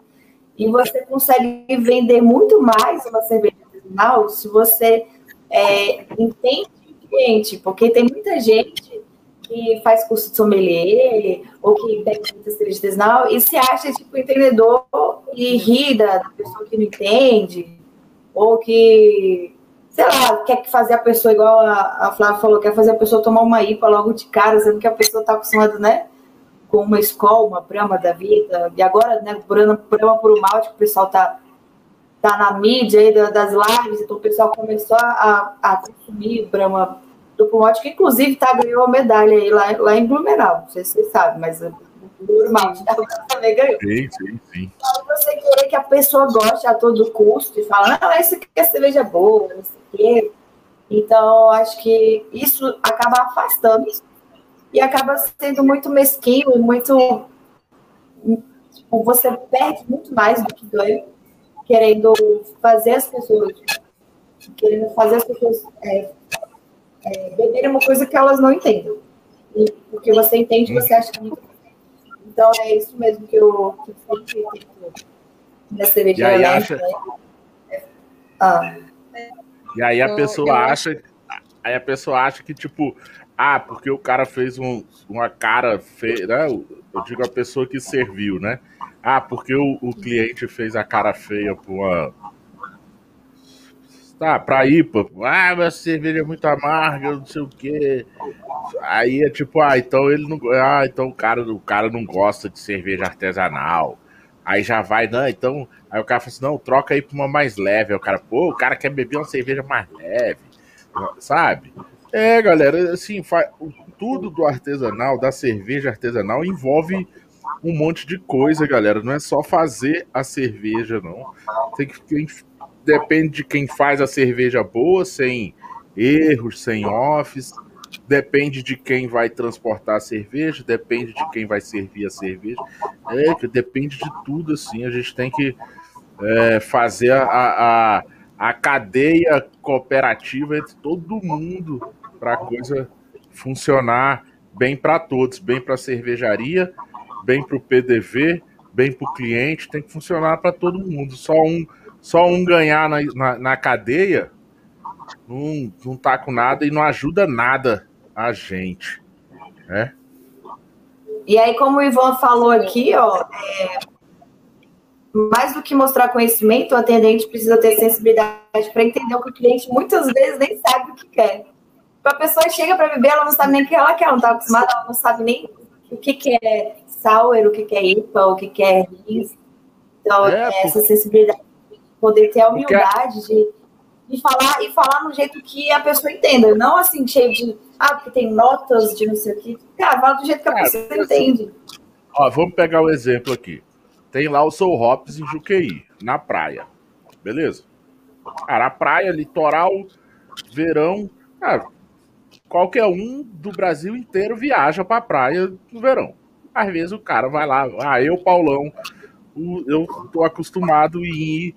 e você consegue vender muito mais uma cerveja artesanal se você é, entende cliente, porque tem muita gente que faz curso de sommelier, ou que tem muita artesanal, e se acha, tipo, entendedor e ri da, pessoa que não entende, ou que, sei lá, quer fazer a pessoa, igual a, a Flávia falou, quer fazer a pessoa tomar uma IPA logo de cara, sendo que a pessoa está acostumada, né, com uma escola, uma brama da vida, e agora, né, brama, por um malte, que o pessoal tá, tá na mídia aí das lives, então o pessoal começou a, a consumir brama do Pumote, que inclusive tá, ganhou a medalha aí lá, lá em Blumenau. Não sei se vocês sabem, mas o normal também ganhou. Sim, sim, sim. Então, você querer que a pessoa goste a todo custo e falar, não, esse aqui é cerveja boa, não sei o quê. Então, acho que isso acaba afastando e acaba sendo muito mesquinho, muito. Tipo, você perde muito mais do que ganha, querendo fazer as pessoas. Querendo fazer as pessoas é, é, beber é uma coisa que elas não entendem. E porque você entende, você acha que. Então é isso mesmo que eu, que eu sempre tento na cerveja. E aí, acha... Né? Ah. e aí a então, pessoa acha. Aí a pessoa acha que, tipo, ah, porque o cara fez um, uma cara feia, né? Eu digo a pessoa que serviu, né? Ah, porque o, o cliente fez a cara feia para uma, tá, pra IPA, ah, mas cerveja é muito amarga, não sei o quê. Aí é tipo, ah, então ele não. Ah, então o cara, o cara não gosta de cerveja artesanal. Aí já vai, não, então. Aí o cara fala assim, não, troca aí pra uma mais leve. Aí o cara, pô, o cara quer beber uma cerveja mais leve, sabe? É, galera, assim, tudo do artesanal, da cerveja artesanal, envolve um monte de coisa, galera. Não é só fazer a cerveja, não. Tem que depende de quem faz a cerveja boa, sem erros, sem offs. Depende de quem vai transportar a cerveja, depende de quem vai servir a cerveja. É, depende de tudo, assim. A gente tem que é, fazer a, a, a cadeia cooperativa entre todo mundo para a coisa funcionar bem para todos, bem para a cervejaria, bem para o PDV, bem para o cliente, tem que funcionar para todo mundo. Só um só um ganhar na, na, na cadeia não, não tá com nada e não ajuda nada a gente, né? E aí, como o Ivan falou aqui, ó, é, mais do que mostrar conhecimento, o atendente precisa ter sensibilidade para entender o que o cliente muitas vezes nem sabe o que quer. A pessoa chega para beber, ela não sabe nem o que ela quer, ela não está acostumada, ela não sabe nem o que, que é sour, o que, que é IPA, o que, que é RIS. Então, é, essa sensibilidade poder ter a humildade Porque... de, falar e falar no jeito que a pessoa entenda, não assim, cheio de, ah, porque tem notas de não sei o que. Cara, fala do jeito que a é, pessoa entende. Ó, vamos pegar o um exemplo aqui. Tem lá o Soul Hops em Juqueí, na praia. Beleza? Cara, a praia, litoral, verão. Cara, qualquer um do Brasil inteiro viaja pra praia no verão. Às vezes o cara vai lá, ah, eu, Paulão, eu tô acostumado em ir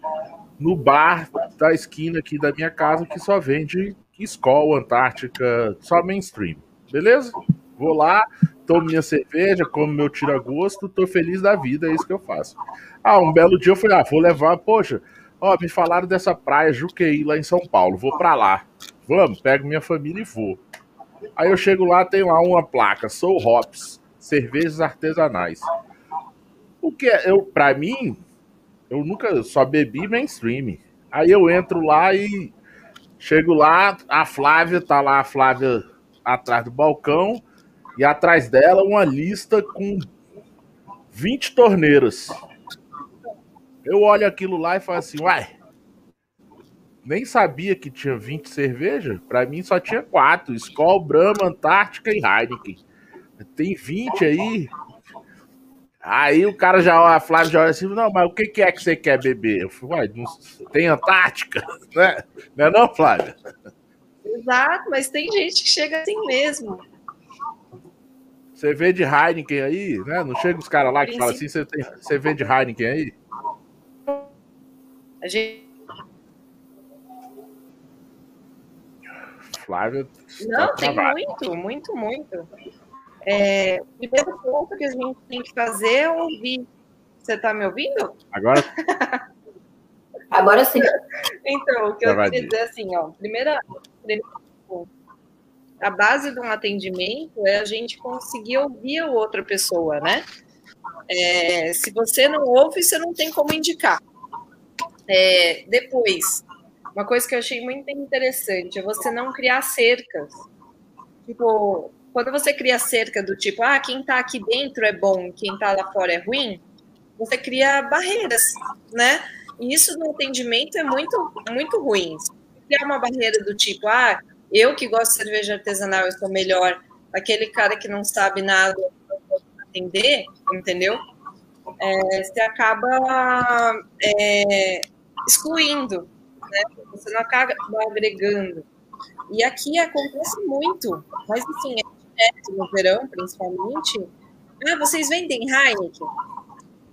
no bar da esquina aqui da minha casa que só vende Skol, Antártica, só mainstream. Beleza? Vou lá, tomo minha cerveja, como meu tira-gosto, tô feliz da vida, é isso que eu faço. Ah, um belo dia eu falei, ah, vou levar, poxa, ó, me falaram dessa praia Juqueí lá em São Paulo, vou pra lá. Vamos, pego minha família e vou. Aí eu chego lá, tem lá uma placa, Sou Hops, cervejas artesanais. O que é, eu, pra mim, eu nunca só bebi mainstream. Aí eu entro lá e chego lá, a Flávia tá lá, a Flávia atrás do balcão, e atrás dela uma lista com 20 torneiras. Eu olho aquilo lá e falo assim, uai, nem sabia que tinha 20 cerveja. Para mim só tinha quatro: Skol, Brahma, Antártica e Heineken. Tem 20 aí. Aí o cara já, a Flávia já olha assim, não, mas o que, que é que você quer beber? Eu falei, não, tem Antártica, né? Não é não, Flávia? Exato, mas tem gente que chega assim mesmo. Você vende Heineken aí, né? Não chega os caras lá que falam assim, você, tem, você vende Heineken aí? A gente... Flávia. Não, tem muito, muito, muito. É, o primeiro ponto que a gente tem que fazer é ouvir. Você está me ouvindo? Agora? Agora sim. Então, o que eu queria dizer assim, ó, primeira, primeiro ponto. a base de um atendimento é a gente conseguir ouvir a outra pessoa, né? É, se você não ouve, você não tem como indicar. É, depois, uma coisa que eu achei muito interessante é você não criar cercas. Tipo, quando você cria cerca do tipo, ah, quem tá aqui dentro é bom, quem tá lá fora é ruim, você cria barreiras, né? E isso no atendimento é muito, muito ruim. Criar uma barreira do tipo, ah, eu que gosto de cerveja artesanal, eu sou melhor, aquele cara que não sabe nada, pode atender, entendeu? É, você acaba é, excluindo, né? Você não acaba agregando. E aqui acontece muito, mas assim, é no verão, principalmente. Ah, vocês vendem Heineken?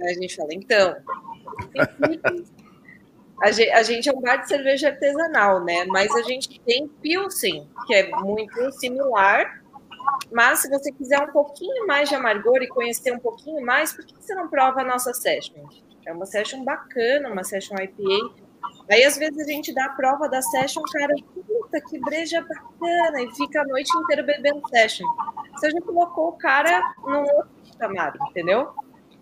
Aí a gente fala, então. A gente, a gente é um bar de cerveja artesanal, né? Mas a gente tem Pilsen, que é muito similar. Mas se você quiser um pouquinho mais de amargor e conhecer um pouquinho mais, por que você não prova a nossa session? É uma session bacana, uma session IPA Aí, às vezes, a gente dá a prova da session, cara, puta, que breja bacana, e fica a noite inteira bebendo session. Você já colocou o cara num outro patamar, entendeu?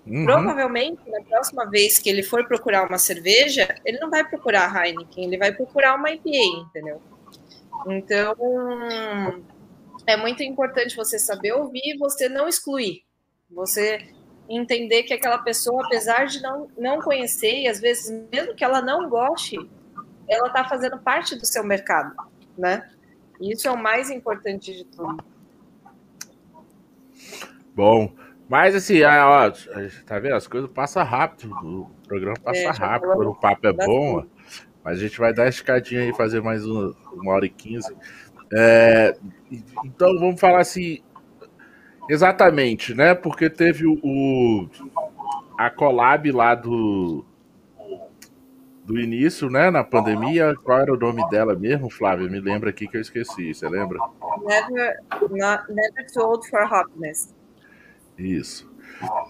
Uhum. Provavelmente, na próxima vez que ele for procurar uma cerveja, ele não vai procurar a Heineken, ele vai procurar uma IPA, entendeu? Então, é muito importante você saber ouvir e você não excluir. Você entender que aquela pessoa, apesar de não, não conhecer, e às vezes mesmo que ela não goste, ela está fazendo parte do seu mercado, né? E isso é o mais importante de tudo. Bom, mas assim, ó, tá vendo? As coisas passam rápido, o programa passa é, rápido, quando o papo é bom, mas a gente vai dar a escadinha aí, fazer mais uma, uma hora e quinze. É, então vamos falar assim, Exatamente, né? Porque teve o, o a collab lá do do início, né, na pandemia. Qual era o nome dela mesmo, Flávia? Me lembra aqui que eu esqueci. Você lembra? Never, not, never told for happiness. Isso.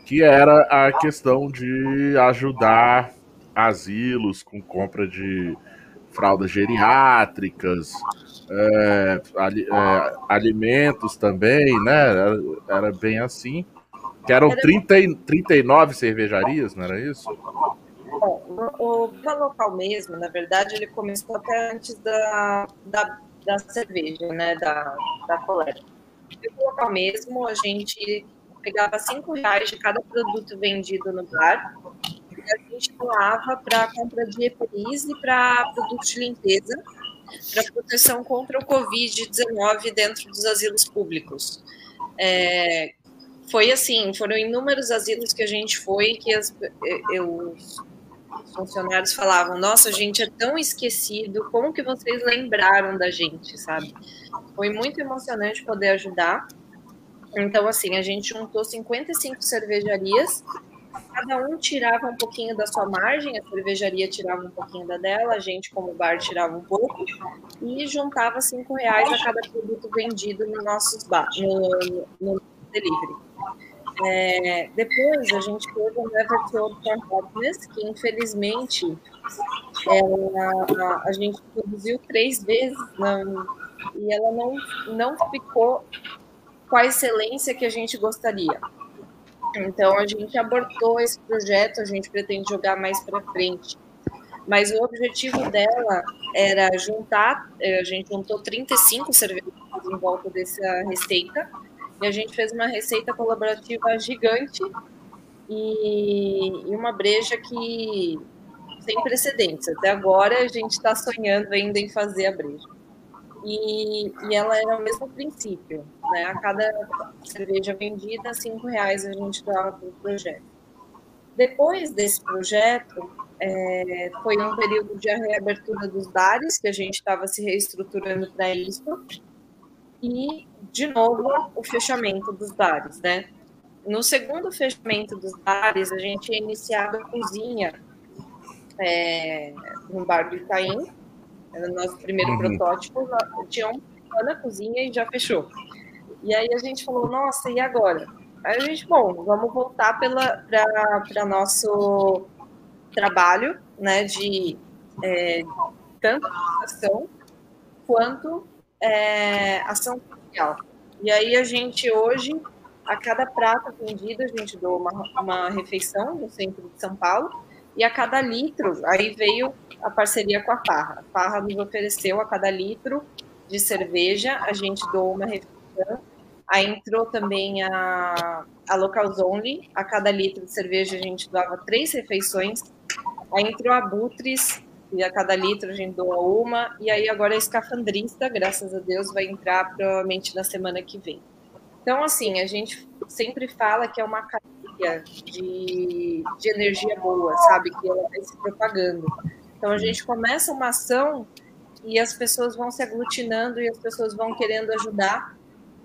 Que era a questão de ajudar asilos com compra de fraldas geriátricas, é, ali, é, alimentos também, né? Era, era, bem assim. Que eram 30, 39 cervejarias, não era isso? Bom, o, o local mesmo, na verdade, ele começou até antes da, da, da cerveja, né? Da, da coleta. O local mesmo, a gente pegava cinco reais de cada produto vendido no bar e a gente doava para compra de EPIs e para produtos de limpeza para proteção contra o Covid-19 dentro dos asilos públicos. É, foi assim, foram inúmeros asilos que a gente foi que as, eu, os funcionários falavam, nossa, a gente é tão esquecido, como que vocês lembraram da gente, sabe? Foi muito emocionante poder ajudar. Então, assim, a gente juntou 55 cervejarias cada um tirava um pouquinho da sua margem, a cervejaria tirava um pouquinho da dela, a gente, como bar, tirava um pouco, e juntava cinco reais a cada produto vendido no nossos bar, no, no delivery. É, depois a gente teve o Never Told for Happiness, que infelizmente a gente produziu três vezes não, e ela não, não ficou com a excelência que a gente gostaria. Então a gente abortou esse projeto, a gente pretende jogar mais para frente. Mas o objetivo dela era juntar, eh, a gente juntou 35 cervejas em volta dessa receita, e a gente fez uma receita colaborativa gigante e, e uma breja que sem precedentes. Até agora a gente está sonhando ainda em fazer a breja e, e ela era o mesmo princípio, né? A cada cerveja vendida, cinco reais a gente dava para o projeto. Depois desse projeto, é, foi um período de reabertura dos bares, que a gente estava se reestruturando para isso, e, de novo, o fechamento dos bares, né? No segundo fechamento dos bares, a gente tinha iniciado a cozinha é, no bar do Itaim, era o nosso primeiro uhum. protótipo, tinha um na cozinha e já fechou. E aí a gente falou, nossa, e agora? Aí a gente, bom, vamos voltar para nosso trabalho, né, de é, tanto educação quanto é, ação social. E aí a gente hoje, a cada prato vendido, a gente doa uma, uma refeição no centro de São Paulo, e a cada litro, aí veio a parceria com a Parra. A Parra nos ofereceu a cada litro de cerveja, a gente doou uma refeição. Aí entrou também a, a Locals Only, a cada litro de cerveja a gente doava três refeições. Aí entrou a Butres, e a cada litro a gente doa uma. E aí agora a escafandrista, graças a Deus, vai entrar provavelmente na semana que vem. Então, assim, a gente sempre fala que é uma cadeia de, de energia boa, sabe? Que ela vai se propagando. Então, a gente começa uma ação e as pessoas vão se aglutinando e as pessoas vão querendo ajudar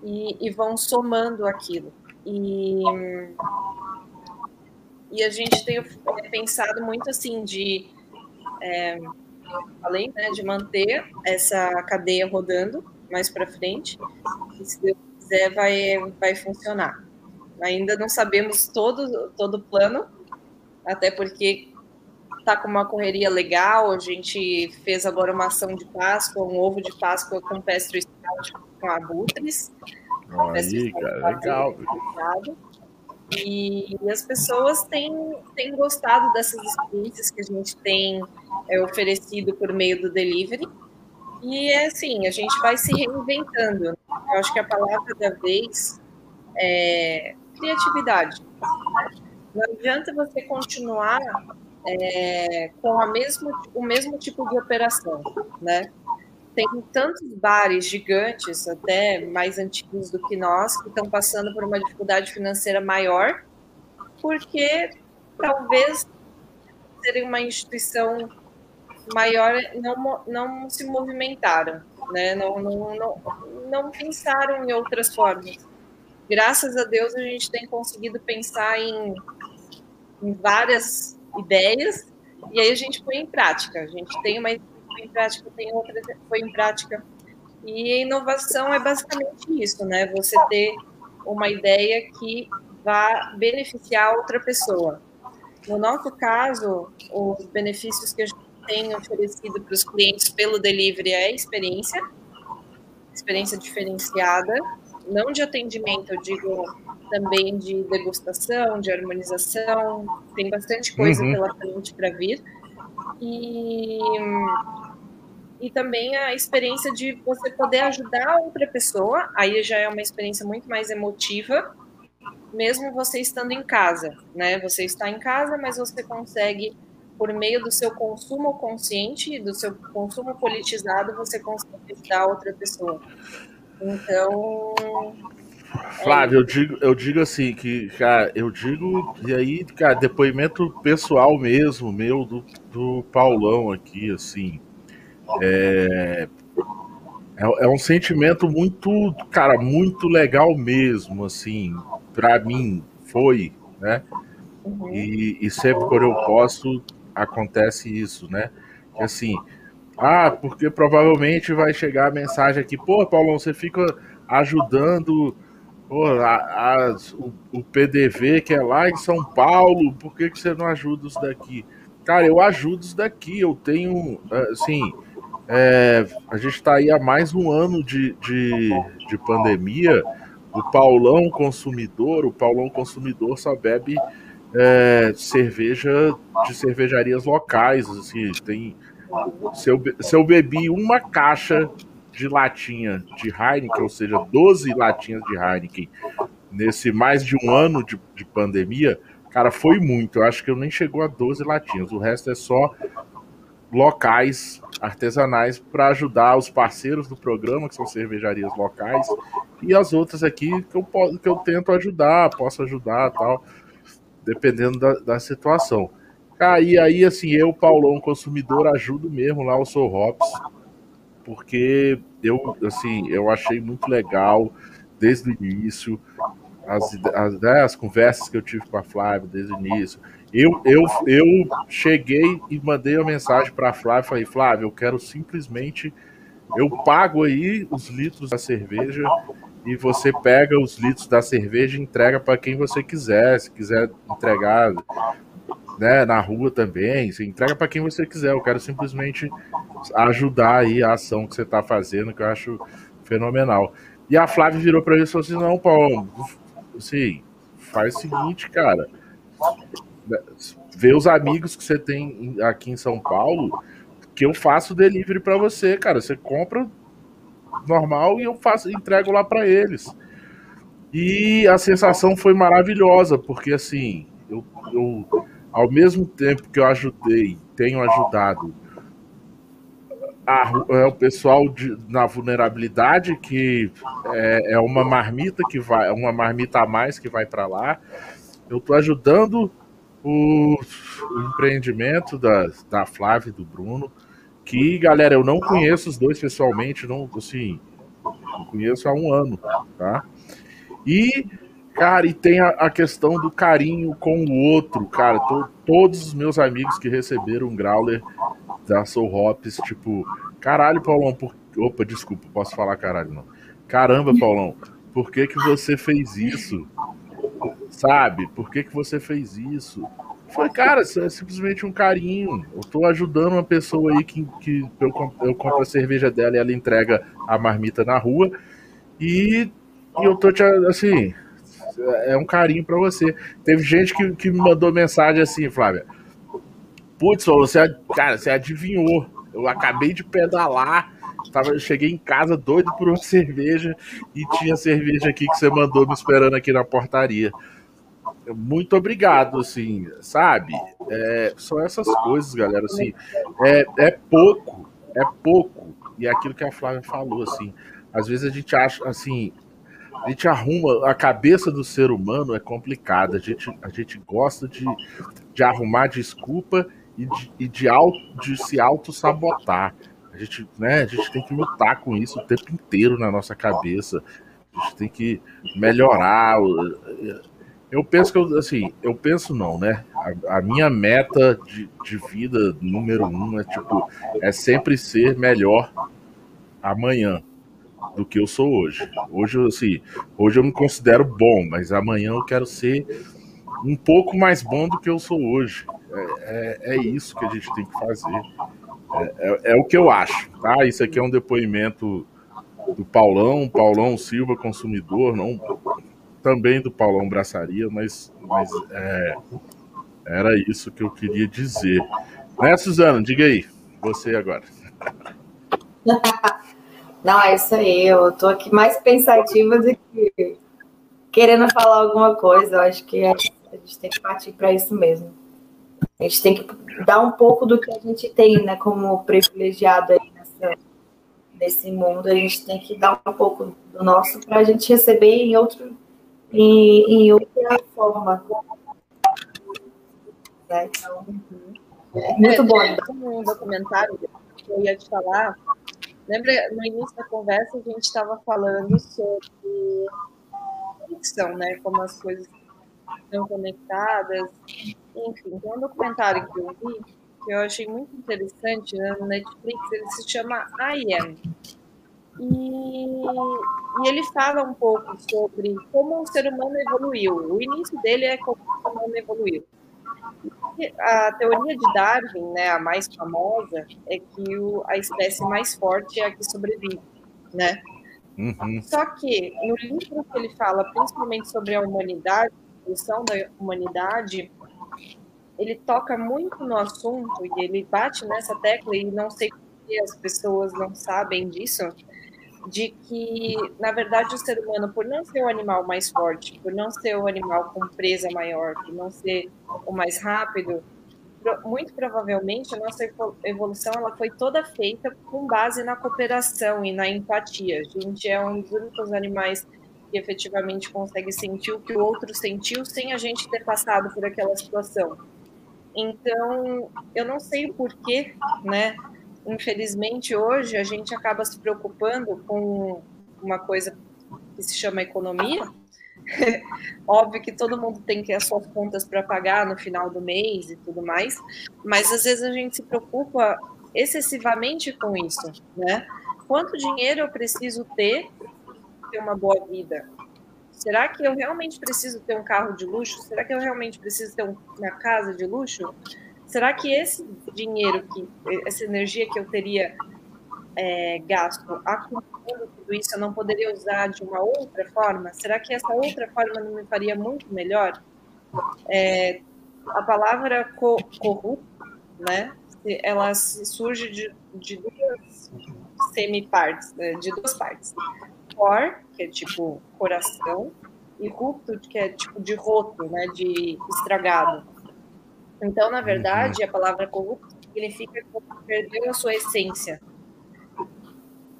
e, e vão somando aquilo. E, e a gente tem pensado muito assim de é, além né, de manter essa cadeia rodando mais para frente, se Deus quiser vai, vai funcionar. Ainda não sabemos todo, todo o plano, até porque está com uma correria legal, a gente fez agora uma ação de Páscoa, um ovo de Páscoa com pestro scout com abutres. Aí, cara, legal. E, as pessoas têm, têm gostado dessas experiências que a gente tem é, oferecido por meio do delivery. E é assim, a gente vai se reinventando. Eu acho que a palavra da vez é criatividade. Não adianta você continuar é, com a mesmo, o mesmo tipo de operação, né? tem tantos bares gigantes, até mais antigos do que nós, que estão passando por uma dificuldade financeira maior, porque talvez serem uma instituição maior não, não se movimentaram, né? não, não, não, não pensaram em outras formas. Graças a Deus a gente tem conseguido pensar em, em várias ideias e aí a gente põe em prática. A gente tem uma foi em prática, tem outra foi em prática. E inovação é basicamente isso, né? Você ter uma ideia que vá beneficiar outra pessoa. No nosso caso, os benefícios que a gente tem oferecido para os clientes pelo delivery é experiência, experiência diferenciada, não de atendimento, eu digo também de degustação, de harmonização, tem bastante coisa uhum. pela frente para vir. E e também a experiência de você poder ajudar outra pessoa, aí já é uma experiência muito mais emotiva, mesmo você estando em casa, né? Você está em casa, mas você consegue, por meio do seu consumo consciente, do seu consumo politizado, você consegue ajudar outra pessoa. Então. Flávio, é eu digo, eu digo assim, que, cara, eu digo, e aí, cara, depoimento pessoal mesmo, meu, do, do Paulão aqui, assim. É, é, é, um sentimento muito, cara, muito legal mesmo, assim, para mim foi, né? Uhum. E, e, sempre quando eu posso acontece isso, né? Que assim, ah, porque provavelmente vai chegar a mensagem aqui, pô, Paulão, você fica ajudando pô, a, a, o, o, PDV que é lá em São Paulo, por que, que você não ajuda os daqui? Cara, eu ajudo os daqui, eu tenho, assim, é, a gente está aí há mais um ano de, de, de, pandemia. O Paulão consumidor, o Paulão consumidor só bebe é, cerveja de cervejarias locais. Assim, tem, se, eu, se eu bebi uma caixa de latinha de Heineken, ou seja, 12 latinhas de Heineken, nesse mais de um ano de, de pandemia, cara, foi muito. Eu acho que eu nem chegou a 12 latinhas. O resto é só locais artesanais para ajudar os parceiros do programa, que são cervejarias locais, e as outras aqui que eu, que eu tento ajudar, posso ajudar tal, dependendo da, da situação. Ah, e aí, assim, eu, Paulão, consumidor, ajudo mesmo lá o Sou Hops, porque eu, assim, eu achei muito legal desde o início, as, as, né, as conversas que eu tive com a Flávia desde o início, eu, eu, eu cheguei e mandei uma mensagem para a Flávia, falei, Flávia, eu quero simplesmente, eu pago aí os litros da cerveja e você pega os litros da cerveja e entrega para quem você quiser, se quiser entregar né, na rua também, você entrega para quem você quiser. Eu quero simplesmente ajudar aí a ação que você está fazendo, que eu acho fenomenal. E a Flávia virou para ele e falou assim: não, Paulo, assim, faz o seguinte, cara. Vê os amigos que você tem aqui em São Paulo, que eu faço delivery para você, cara. Você compra normal e eu faço, entrego lá para eles. E a sensação foi maravilhosa, porque assim, eu, eu ao mesmo tempo que eu ajudei, tenho ajudado a, é, o pessoal de, na vulnerabilidade, que é, é, uma marmita que vai, uma marmita a mais que vai para lá. Eu estou ajudando o, o, empreendimento da, da Flávia e do Bruno, que, galera, eu não conheço os dois pessoalmente, não, assim, não conheço há um ano, tá? E, cara, e tem a, a questão do carinho com o outro, cara. To, todos os meus amigos que receberam um Growler da Soul Hops, tipo, caralho, Paulão, por... opa, desculpa, posso falar caralho não. Caramba, Paulão, por que que você fez isso? Sabe? Por que que você fez isso? Foi, cara, isso é simplesmente um carinho. Eu tô ajudando uma pessoa aí que, que eu, eu compro a cerveja dela e ela entrega a marmita na rua. E, e eu tô te, assim, é um carinho para você. Teve gente que, que me mandou mensagem assim, Flávia. Putz, você, cara, você adivinhou. Eu acabei de pedalar, tava, cheguei em casa doido por uma cerveja e tinha cerveja aqui que você mandou me esperando aqui na portaria. Muito obrigado, assim, sabe? É, são essas coisas, galera, assim, é, é pouco, é pouco. E é aquilo que a Flávia falou, assim, às vezes a gente acha, assim, a gente arruma, a cabeça do ser humano é complicada, a gente, a gente gosta de, de arrumar desculpa e de, e de, auto, de se auto-sabotar. A gente, né, a gente tem que lutar com isso o tempo inteiro na nossa cabeça. A gente tem que melhorar. Eu penso que eu, assim, eu penso não, né? A, a, minha meta de, de vida número um é tipo, é sempre ser melhor amanhã do que eu sou hoje. Hoje, assim, hoje eu me considero bom, mas amanhã eu quero ser um pouco mais bom do que eu sou hoje. É, é, é isso que a gente tem que fazer. É, é, é, o que eu acho, tá? Isso aqui é um depoimento do Paulão, Paulão Silva, consumidor, não também do Paulão Braçaria, mas, mas é, era isso que eu queria dizer. Né, Suzana? Diga aí, você agora. Não, é isso aí. Eu tô aqui mais pensativa do que querendo falar alguma coisa. Eu acho que a gente tem que partir para isso mesmo. A gente tem que dar um pouco do que a gente tem, né, como privilegiado aí nessa, nesse mundo. A gente tem que dar um pouco do nosso para a gente receber em outro, em, em outra forma. Né? Então, é muito bom. Um documentário que eu ia te falar. Lembra, no início da conversa, a gente estava falando sobre conexão, né? Como as coisas estão conectadas. Enfim, tem um documentário que eu vi que eu achei muito interessante né, no Netflix, ele se chama I Am. E, e, ele fala um pouco sobre como o ser humano evoluiu. O início dele é como o ser humano evoluiu. A teoria de Darwin, né, a mais famosa, é que o, a espécie mais forte é a que sobrevive, né? Uhum. Só que no livro que ele fala principalmente sobre a humanidade, evolução da humanidade, ele toca muito no assunto e ele bate nessa tecla e não sei se as pessoas não sabem disso, de que, na verdade, o ser humano, por não ser o animal mais forte, por não ser o animal com presa maior, por não ser o mais rápido, muito provavelmente a nossa evolução ela foi toda feita com base na cooperação e na empatia. A gente é um dos únicos animais que efetivamente consegue sentir o que o outro sentiu sem a gente ter passado por aquela situação. Então, eu não sei o porquê, né? Infelizmente, hoje a gente acaba se preocupando com uma coisa que se chama economia. Óbvio que todo mundo tem que as suas contas para pagar no final do mês e tudo mais, mas às vezes a gente se preocupa excessivamente com isso, né? Quanto dinheiro eu preciso ter ter uma boa vida? Será que eu realmente preciso ter um carro de luxo? Será que eu realmente preciso ter uma casa de luxo? Será que esse dinheiro, que essa energia que eu teria é, gasto acumulando tudo isso, eu não poderia usar de uma outra forma? Será que essa outra forma não me faria muito melhor? É, a palavra co corrupto, né? Ela surge de, de duas semi-partes, né? de duas partes. Cor, que é tipo coração, e rupto, que é tipo de roto, né? De estragado. Então, na verdade, a palavra corrupto significa que perdeu a sua essência.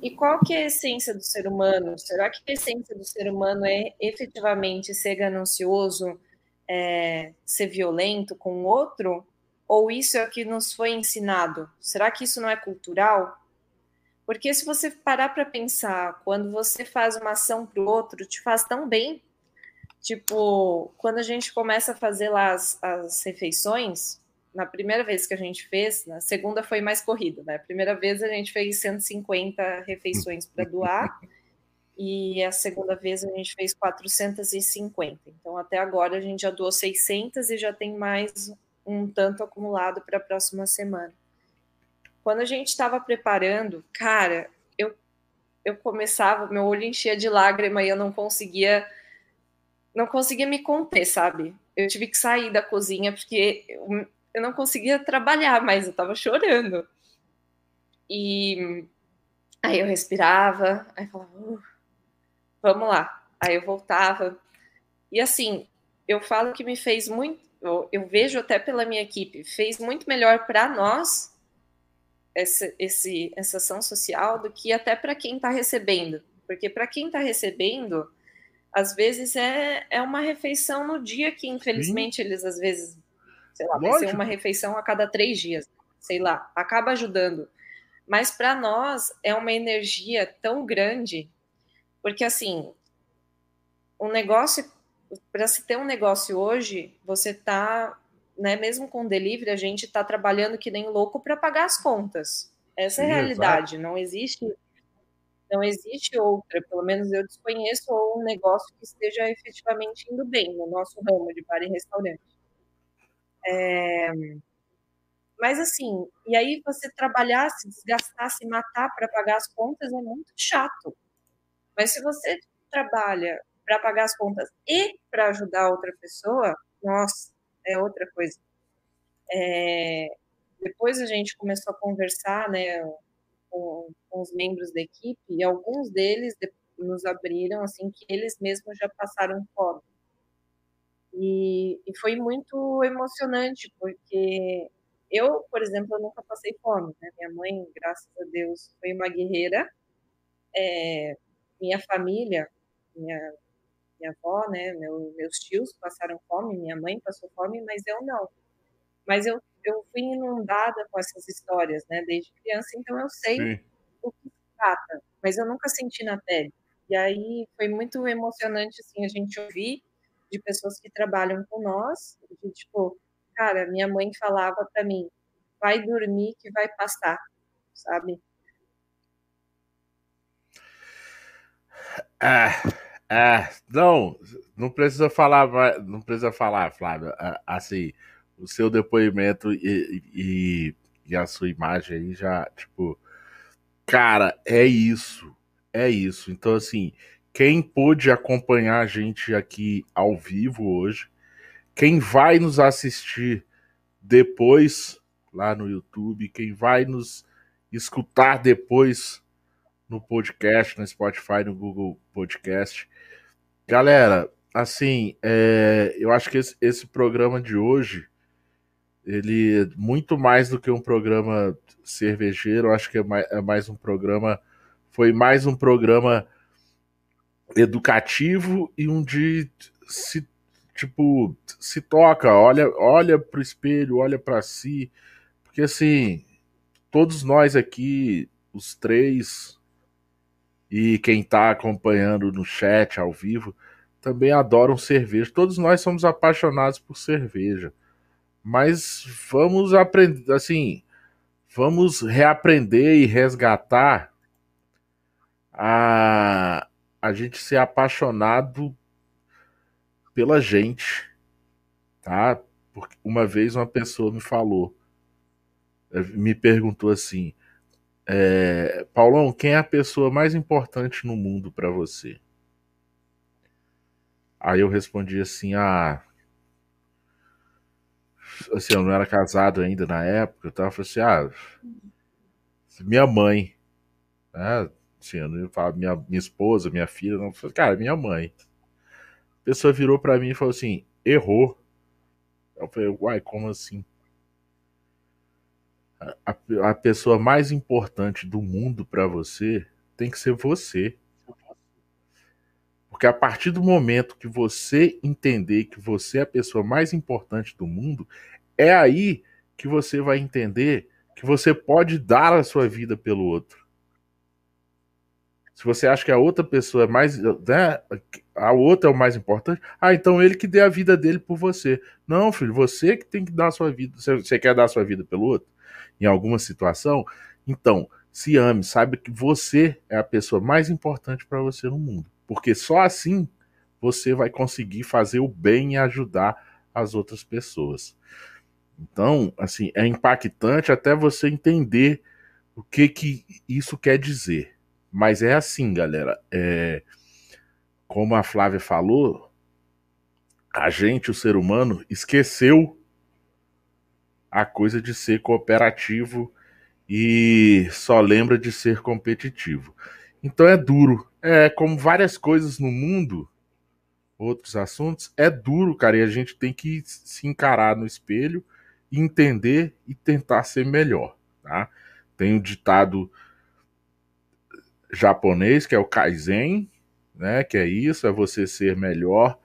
E qual que é a essência do ser humano? Será que a essência do ser humano é efetivamente ser ganancioso, é, ser violento com o outro? Ou isso é o que nos foi ensinado? Será que isso não é cultural? Porque se você parar para pensar, quando você faz uma ação para o outro, te faz tão bem. Tipo, quando a gente começa a fazer lá as, as refeições, na primeira vez que a gente fez, na segunda foi mais corrida, né? A primeira vez a gente fez 150 refeições para doar e a segunda vez a gente fez 450. Então até agora a gente já doou 600 e já tem mais um tanto acumulado para a próxima semana. Quando a gente estava preparando, cara, eu eu começava, meu olho enchia de lágrima e eu não conseguia não conseguia me conter, sabe? Eu tive que sair da cozinha porque eu não conseguia trabalhar mais, eu tava chorando. E aí eu respirava, aí falava, uh, vamos lá. Aí eu voltava. E assim, eu falo que me fez muito, eu, eu vejo até pela minha equipe, fez muito melhor para nós essa, esse, essa ação social do que até para quem está recebendo. Porque para quem está recebendo, às vezes é, é uma refeição no dia que, infelizmente, Sim. eles às vezes sei lá, vai ser uma refeição a cada três dias, sei lá, acaba ajudando. Mas para nós é uma energia tão grande, porque assim, um negócio, para se ter um negócio hoje, você tá, né, mesmo com delivery, a gente está trabalhando que nem louco para pagar as contas. Essa é a realidade, não existe não existe outra, pelo menos eu desconheço um negócio que esteja efetivamente indo bem no nosso ramo de bar e restaurante. É... Mas assim, e aí você trabalhar, se desgastar, se matar para pagar as contas é muito chato. Mas se você trabalha para pagar as contas e para ajudar outra pessoa, nossa, é outra coisa. É... Depois a gente começou a conversar, né, com, com os membros da equipe e alguns deles nos abriram assim que eles mesmos já passaram fome e, e, foi muito emocionante, porque eu, por exemplo, eu nunca passei fome. Né? Minha mãe, graças a Deus, foi uma guerreira. É, minha família, minha, minha avó, né, meu, meus tios passaram fome, minha mãe passou fome, mas eu não. Mas eu, eu fui inundada com essas histórias, né, desde criança, então eu sei Sim. o que se trata, mas eu nunca senti na pele. E aí foi muito emocionante, assim, a gente ouvir de pessoas que trabalham com nós, de tipo, cara, minha mãe falava para mim, vai dormir que vai passar, sabe? É, é, não, não precisa falar, não precisa falar, Flávio, é, assim, o seu depoimento e, e, e a sua imagem aí já, tipo, cara, é isso, é isso. Então, assim, quem pôde acompanhar a gente aqui ao vivo hoje, quem vai nos assistir depois lá no YouTube, quem vai nos escutar depois no podcast, no Spotify, no Google Podcast. Galera, assim, é, eu acho que esse, esse, programa de hoje, ele é muito mais do que um programa cervejeiro, acho que é mais, é mais um programa, foi mais um programa educativo e um de se tipo se toca, olha, olha pro espelho, olha para si, porque assim, todos nós aqui, os três e quem tá acompanhando no chat ao vivo, também adoram cerveja. Todos nós somos apaixonados por cerveja. Mas vamos aprender, assim, vamos reaprender e resgatar a a gente ser apaixonado pela gente, tá? Porque uma vez uma pessoa me falou, eh, me perguntou assim: é, Paulão, quem é a pessoa mais importante no mundo para você? Aí eu respondi assim, ah, assim, eu não era casado ainda na época, então eu falei assim, ah, minha mãe, né? Assim, eu não ia falar minha, minha esposa, minha filha, não, falei, cara, minha mãe. A pessoa virou para mim e falou assim, errou. Eu falei, uai, como assim? A, a pessoa mais importante do mundo para você tem que ser você. Porque a partir do momento que você entender que você é a pessoa mais importante do mundo, é aí que você vai entender que você pode dar a sua vida pelo outro. Se você acha que a outra pessoa é mais. Né, a outra é o mais importante, ah, então ele que dê a vida dele por você. Não, filho, você que tem que dar a sua vida. Você quer dar a sua vida pelo outro? Em alguma situação? Então, se ame, saiba que você é a pessoa mais importante para você no mundo. Porque só assim você vai conseguir fazer o bem e ajudar as outras pessoas. Então, assim, é impactante até você entender o que que isso quer dizer. Mas é assim, galera. É, como a Flávia falou, a gente, o ser humano, esqueceu a coisa de ser cooperativo e só lembra de ser competitivo. Então é duro. É como várias coisas no mundo, outros assuntos, é duro, cara, e a gente tem que se encarar no espelho, entender e tentar ser melhor, tá? Tem o um ditado japonês que é o Kaizen, né? Que é isso, é você ser melhor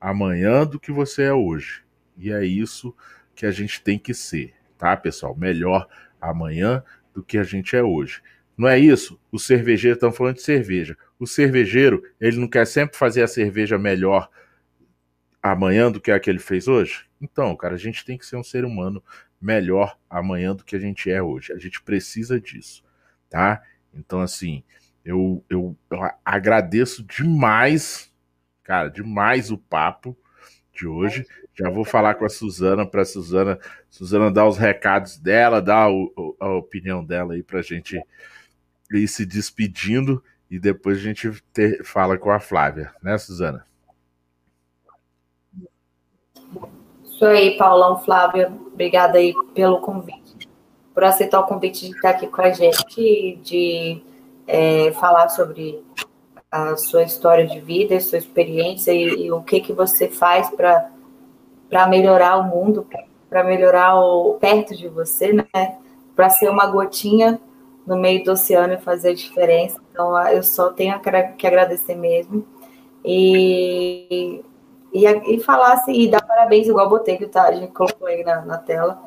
amanhã do que você é hoje. E é isso que a gente tem que ser, tá, pessoal? Melhor amanhã do que a gente é hoje. Não é isso? Os cervejeiros estão falando de cerveja. O cervejeiro, ele não quer sempre fazer a cerveja melhor amanhã do que a que ele fez hoje? Então, cara, a gente tem que ser um ser humano melhor amanhã do que a gente é hoje. A gente precisa disso, tá? Então, assim, eu, eu, eu agradeço demais, cara, demais o papo de hoje. Já vou falar com a Suzana para Suzana, Suzana dar os recados dela, dar o, a opinião dela aí para gente ir se despedindo e depois a gente ter, fala com a Flávia, né, Suzana? Isso aí, Paulão, Flávia, obrigada aí pelo convite, por aceitar o convite de estar aqui com a gente, de é, falar sobre a sua história de vida, a sua experiência e, e o que que você faz para melhorar o mundo, para melhorar o perto de você, né? Para ser uma gotinha no meio do oceano e fazer a diferença. Então, ah, eu só tenho que agradecer mesmo. E, e, e falar assim, e dar parabéns, igual o Botelho, tá? A gente colocou aí na, na tela,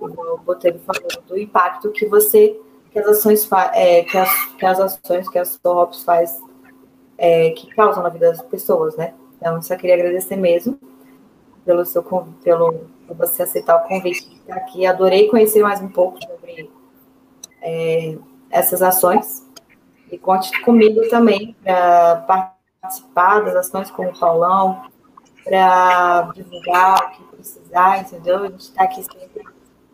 igual o Botelho do impacto que você, que as ações, é, que, as, que as ações que a Sorrops faz, é, que causam na vida das pessoas, né? Então, só queria agradecer mesmo pelo seu pelo por você aceitar o convite de estar aqui. Adorei conhecer mais um pouco sobre é, essas ações. E conte comigo também para participar das ações como o Paulão, para divulgar o que precisar, entendeu? A gente está aqui sempre.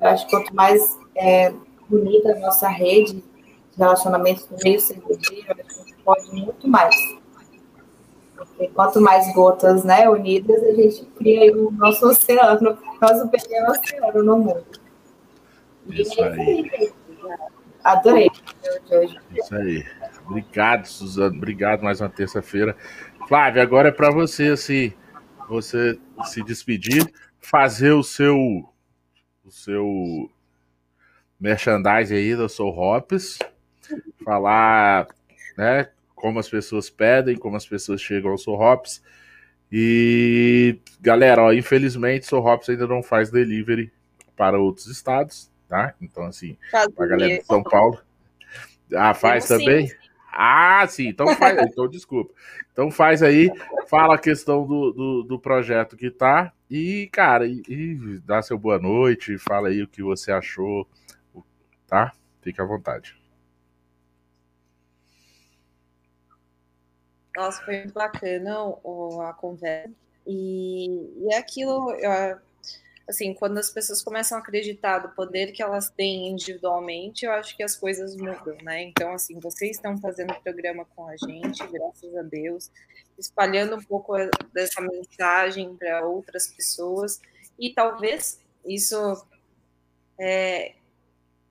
Eu acho que quanto mais é, bonita a nossa rede de relacionamentos no meio cervejeiro, a gente pode muito mais. Porque quanto mais gotas né, unidas, a gente cria o nosso oceano, nosso pequeno oceano no mundo. Isso aí. Adorei. Isso aí. Obrigado, Suzano. Obrigado mais uma terça-feira. Flávia, agora é para você, assim, você se despedir, fazer o seu o seu merchandise aí da Soul Hops, falar, né, como as pessoas pedem, como as pessoas chegam ao Soul Hops. E galera, ó, infelizmente Soul Hops ainda não faz delivery para outros estados, tá? Então, assim, a galera de São Paulo. Ah, faz também? Sim. Ah, sim, então faz. então, desculpa. Então faz aí, fala a questão do, do, do projeto que tá. E, cara, e, e, dá seu boa noite, fala aí o que você achou, tá? Fique à vontade. Nossa, foi muito bacana a conversa. E, e é aquilo, eu, assim, quando as pessoas começam a acreditar do poder que elas têm individualmente, eu acho que as coisas mudam, né? Então, assim, vocês estão fazendo programa com a gente, graças a Deus, espalhando um pouco dessa mensagem para outras pessoas e talvez isso é,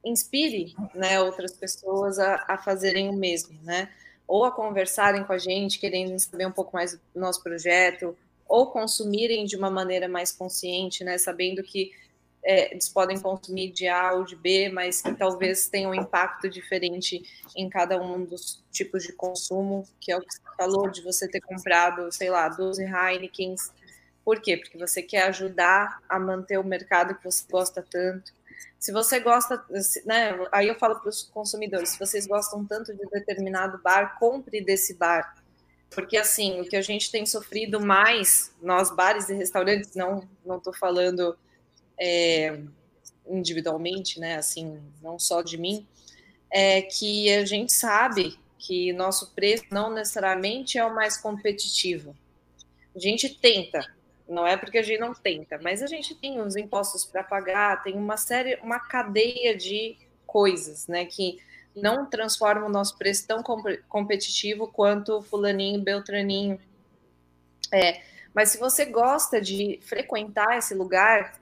inspire né, outras pessoas a, a fazerem o mesmo, né? Ou a conversarem com a gente, querendo saber um pouco mais do nosso projeto, ou consumirem de uma maneira mais consciente, né, sabendo que é, eles podem consumir de A ou de B, mas que talvez tenham um impacto diferente em cada um dos tipos de consumo, que é o que você falou, de você ter comprado, sei lá, 12 Heinekens. Por quê? Porque você quer ajudar a manter o mercado que você gosta tanto. Se você gosta, né, aí eu falo para os consumidores, se vocês gostam tanto de determinado bar, compre desse bar porque, assim, o que a gente tem sofrido mais, nós, bares e restaurantes, não não estou falando é, individualmente, né, assim, não só de mim, é que a gente sabe que nosso preço não necessariamente é o mais competitivo. A gente tenta, não é porque a gente não tenta, mas a gente tem os impostos para pagar, tem uma série, uma cadeia de coisas, né, que não transforma o nosso preço tão competitivo quanto fulaninho, beltraninho. É, mas se você gosta de frequentar esse lugar,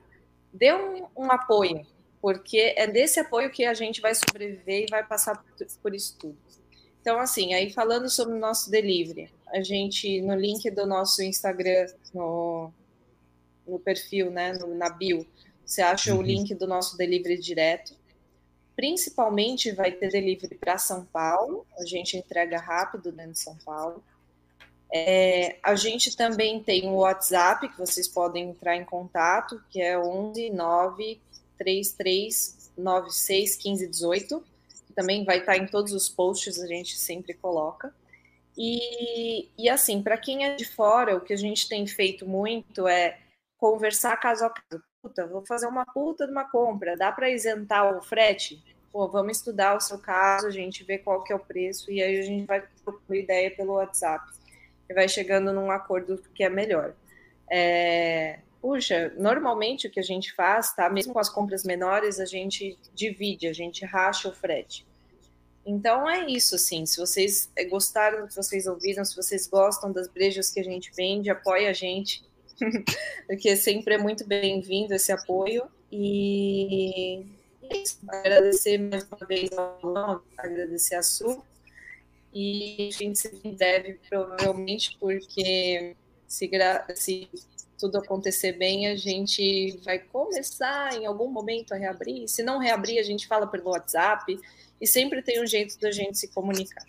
dê um, um, apoio, porque é desse apoio que a gente vai sobreviver e vai passar por, por isso tudo. Então, assim, aí falando sobre o nosso delivery, a gente, no link do nosso Instagram, no, no perfil, né, no, na bio, você acha uhum. o link do nosso delivery direto. Principalmente vai ter delivery para São Paulo, a gente entrega rápido dentro de São Paulo. É, a gente também tem o WhatsApp, que vocês podem entrar em contato, que é 11 9 33 96 15 18. Também vai estar em todos os posts, a gente sempre coloca. E, e assim, para quem é de fora, o que a gente tem feito muito é conversar caso a caso puta, vou fazer uma puta de uma compra, dá para isentar o frete? Pô, vamos estudar o seu caso, a gente vê qual que é o preço e aí a gente vai propor ideia pelo WhatsApp e vai chegando num acordo que é melhor. É, puxa, normalmente o que a gente faz, tá? Mesmo com as compras menores, a gente divide, a gente racha o frete. Então é isso, assim. Se vocês gostaram do que vocês ouviram, se vocês gostam das brejas que a gente vende, apoia a gente porque sempre é muito bem-vindo esse apoio. E é isso. Agradecer mais uma vez ao Alão, agradecer a Su. E a gente se deve, provavelmente, porque se, se tudo acontecer bem, a gente vai começar em algum momento a reabrir. Se não reabrir, a gente fala pelo WhatsApp. E sempre tem um jeito da gente se comunicar.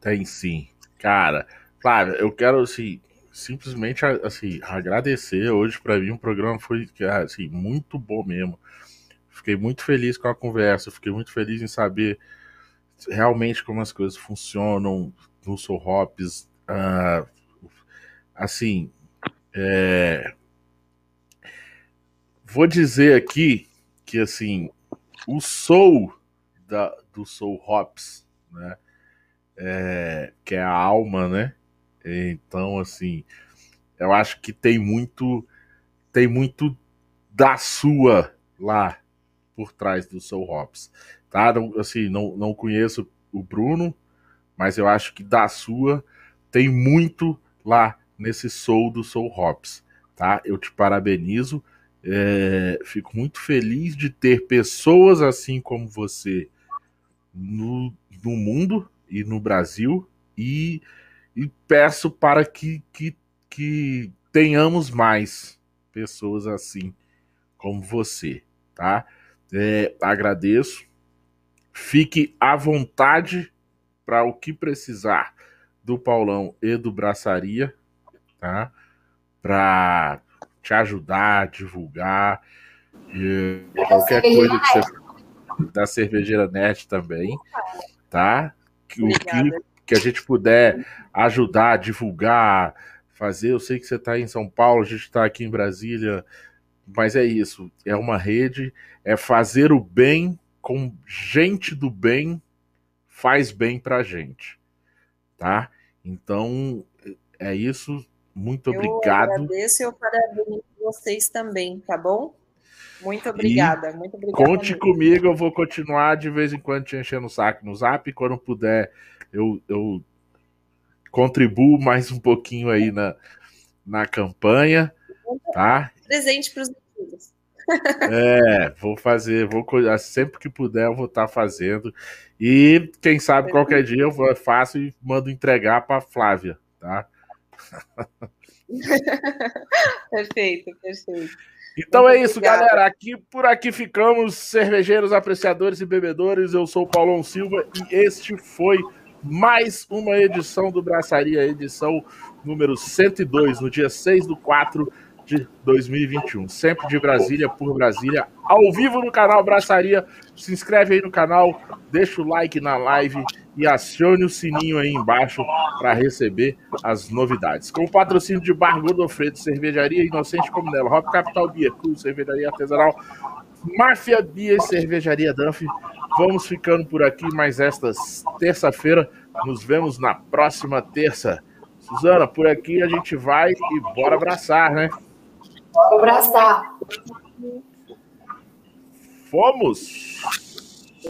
Tem sim. Cara, Flávia, eu quero assim, simplesmente assim agradecer hoje para mim o programa foi assim muito bom mesmo. Fiquei muito feliz com a conversa fiquei muito feliz em saber realmente como as coisas funcionam no Soul Hops uh, assim é... vou dizer aqui que assim o soul da, do Soul Hops né é, que é a alma né então, assim, eu acho que tem muito tem muito da sua lá por trás do Soul Hops, tá? Não, assim, não, não conheço o Bruno, mas eu acho que da sua tem muito lá nesse Soul do Soul Hops, tá? Eu te parabenizo, é, fico muito feliz de ter pessoas assim como você no, no mundo e no Brasil e e peço para que, que, que tenhamos mais pessoas assim como você, tá? É, agradeço. Fique à vontade para o que precisar do Paulão e do Braçaria, tá? Para te ajudar, divulgar, e qualquer coisa que você da cervejeira net também, tá? O que que a gente puder ajudar, divulgar, fazer. Eu sei que você está em São Paulo, a gente está aqui em Brasília, mas é isso. É uma rede, é fazer o bem com gente do bem faz bem pra gente, tá? Então é isso. Muito obrigado. Eu agradeço e eu parabenizo vocês também, tá bom? Muito obrigada, e muito obrigada. Conte mesmo. comigo, eu vou continuar de vez em quando te enchendo o saco no zap. Quando puder, eu, eu contribuo mais um pouquinho aí na, na campanha, tá? Presente para os amigos. É, vou fazer, vou sempre que puder eu vou estar tá fazendo. E quem sabe qualquer dia eu faço e mando entregar para Flávia, tá? perfeito, perfeito. Então Muito é isso, obrigada. galera. Aqui por aqui ficamos, cervejeiros, apreciadores e bebedores. Eu sou o Paulão Silva e este foi mais uma edição do Braçaria, edição número 102, no dia 6 do 4 de 2021. Sempre de Brasília por Brasília, ao vivo no canal Braçaria. Se inscreve aí no canal, deixa o like na live e acione o sininho aí embaixo para receber as novidades. Com o patrocínio de Bar Godofredo, Cervejaria Inocente Comunela, Rock Capital Beer, Cruz, Cervejaria Artesanal, Máfia Bia e Cervejaria Danf. Vamos ficando por aqui mais esta terça-feira. Nos vemos na próxima terça. Suzana, por aqui a gente vai e bora abraçar, né? Bora abraçar. Fomos!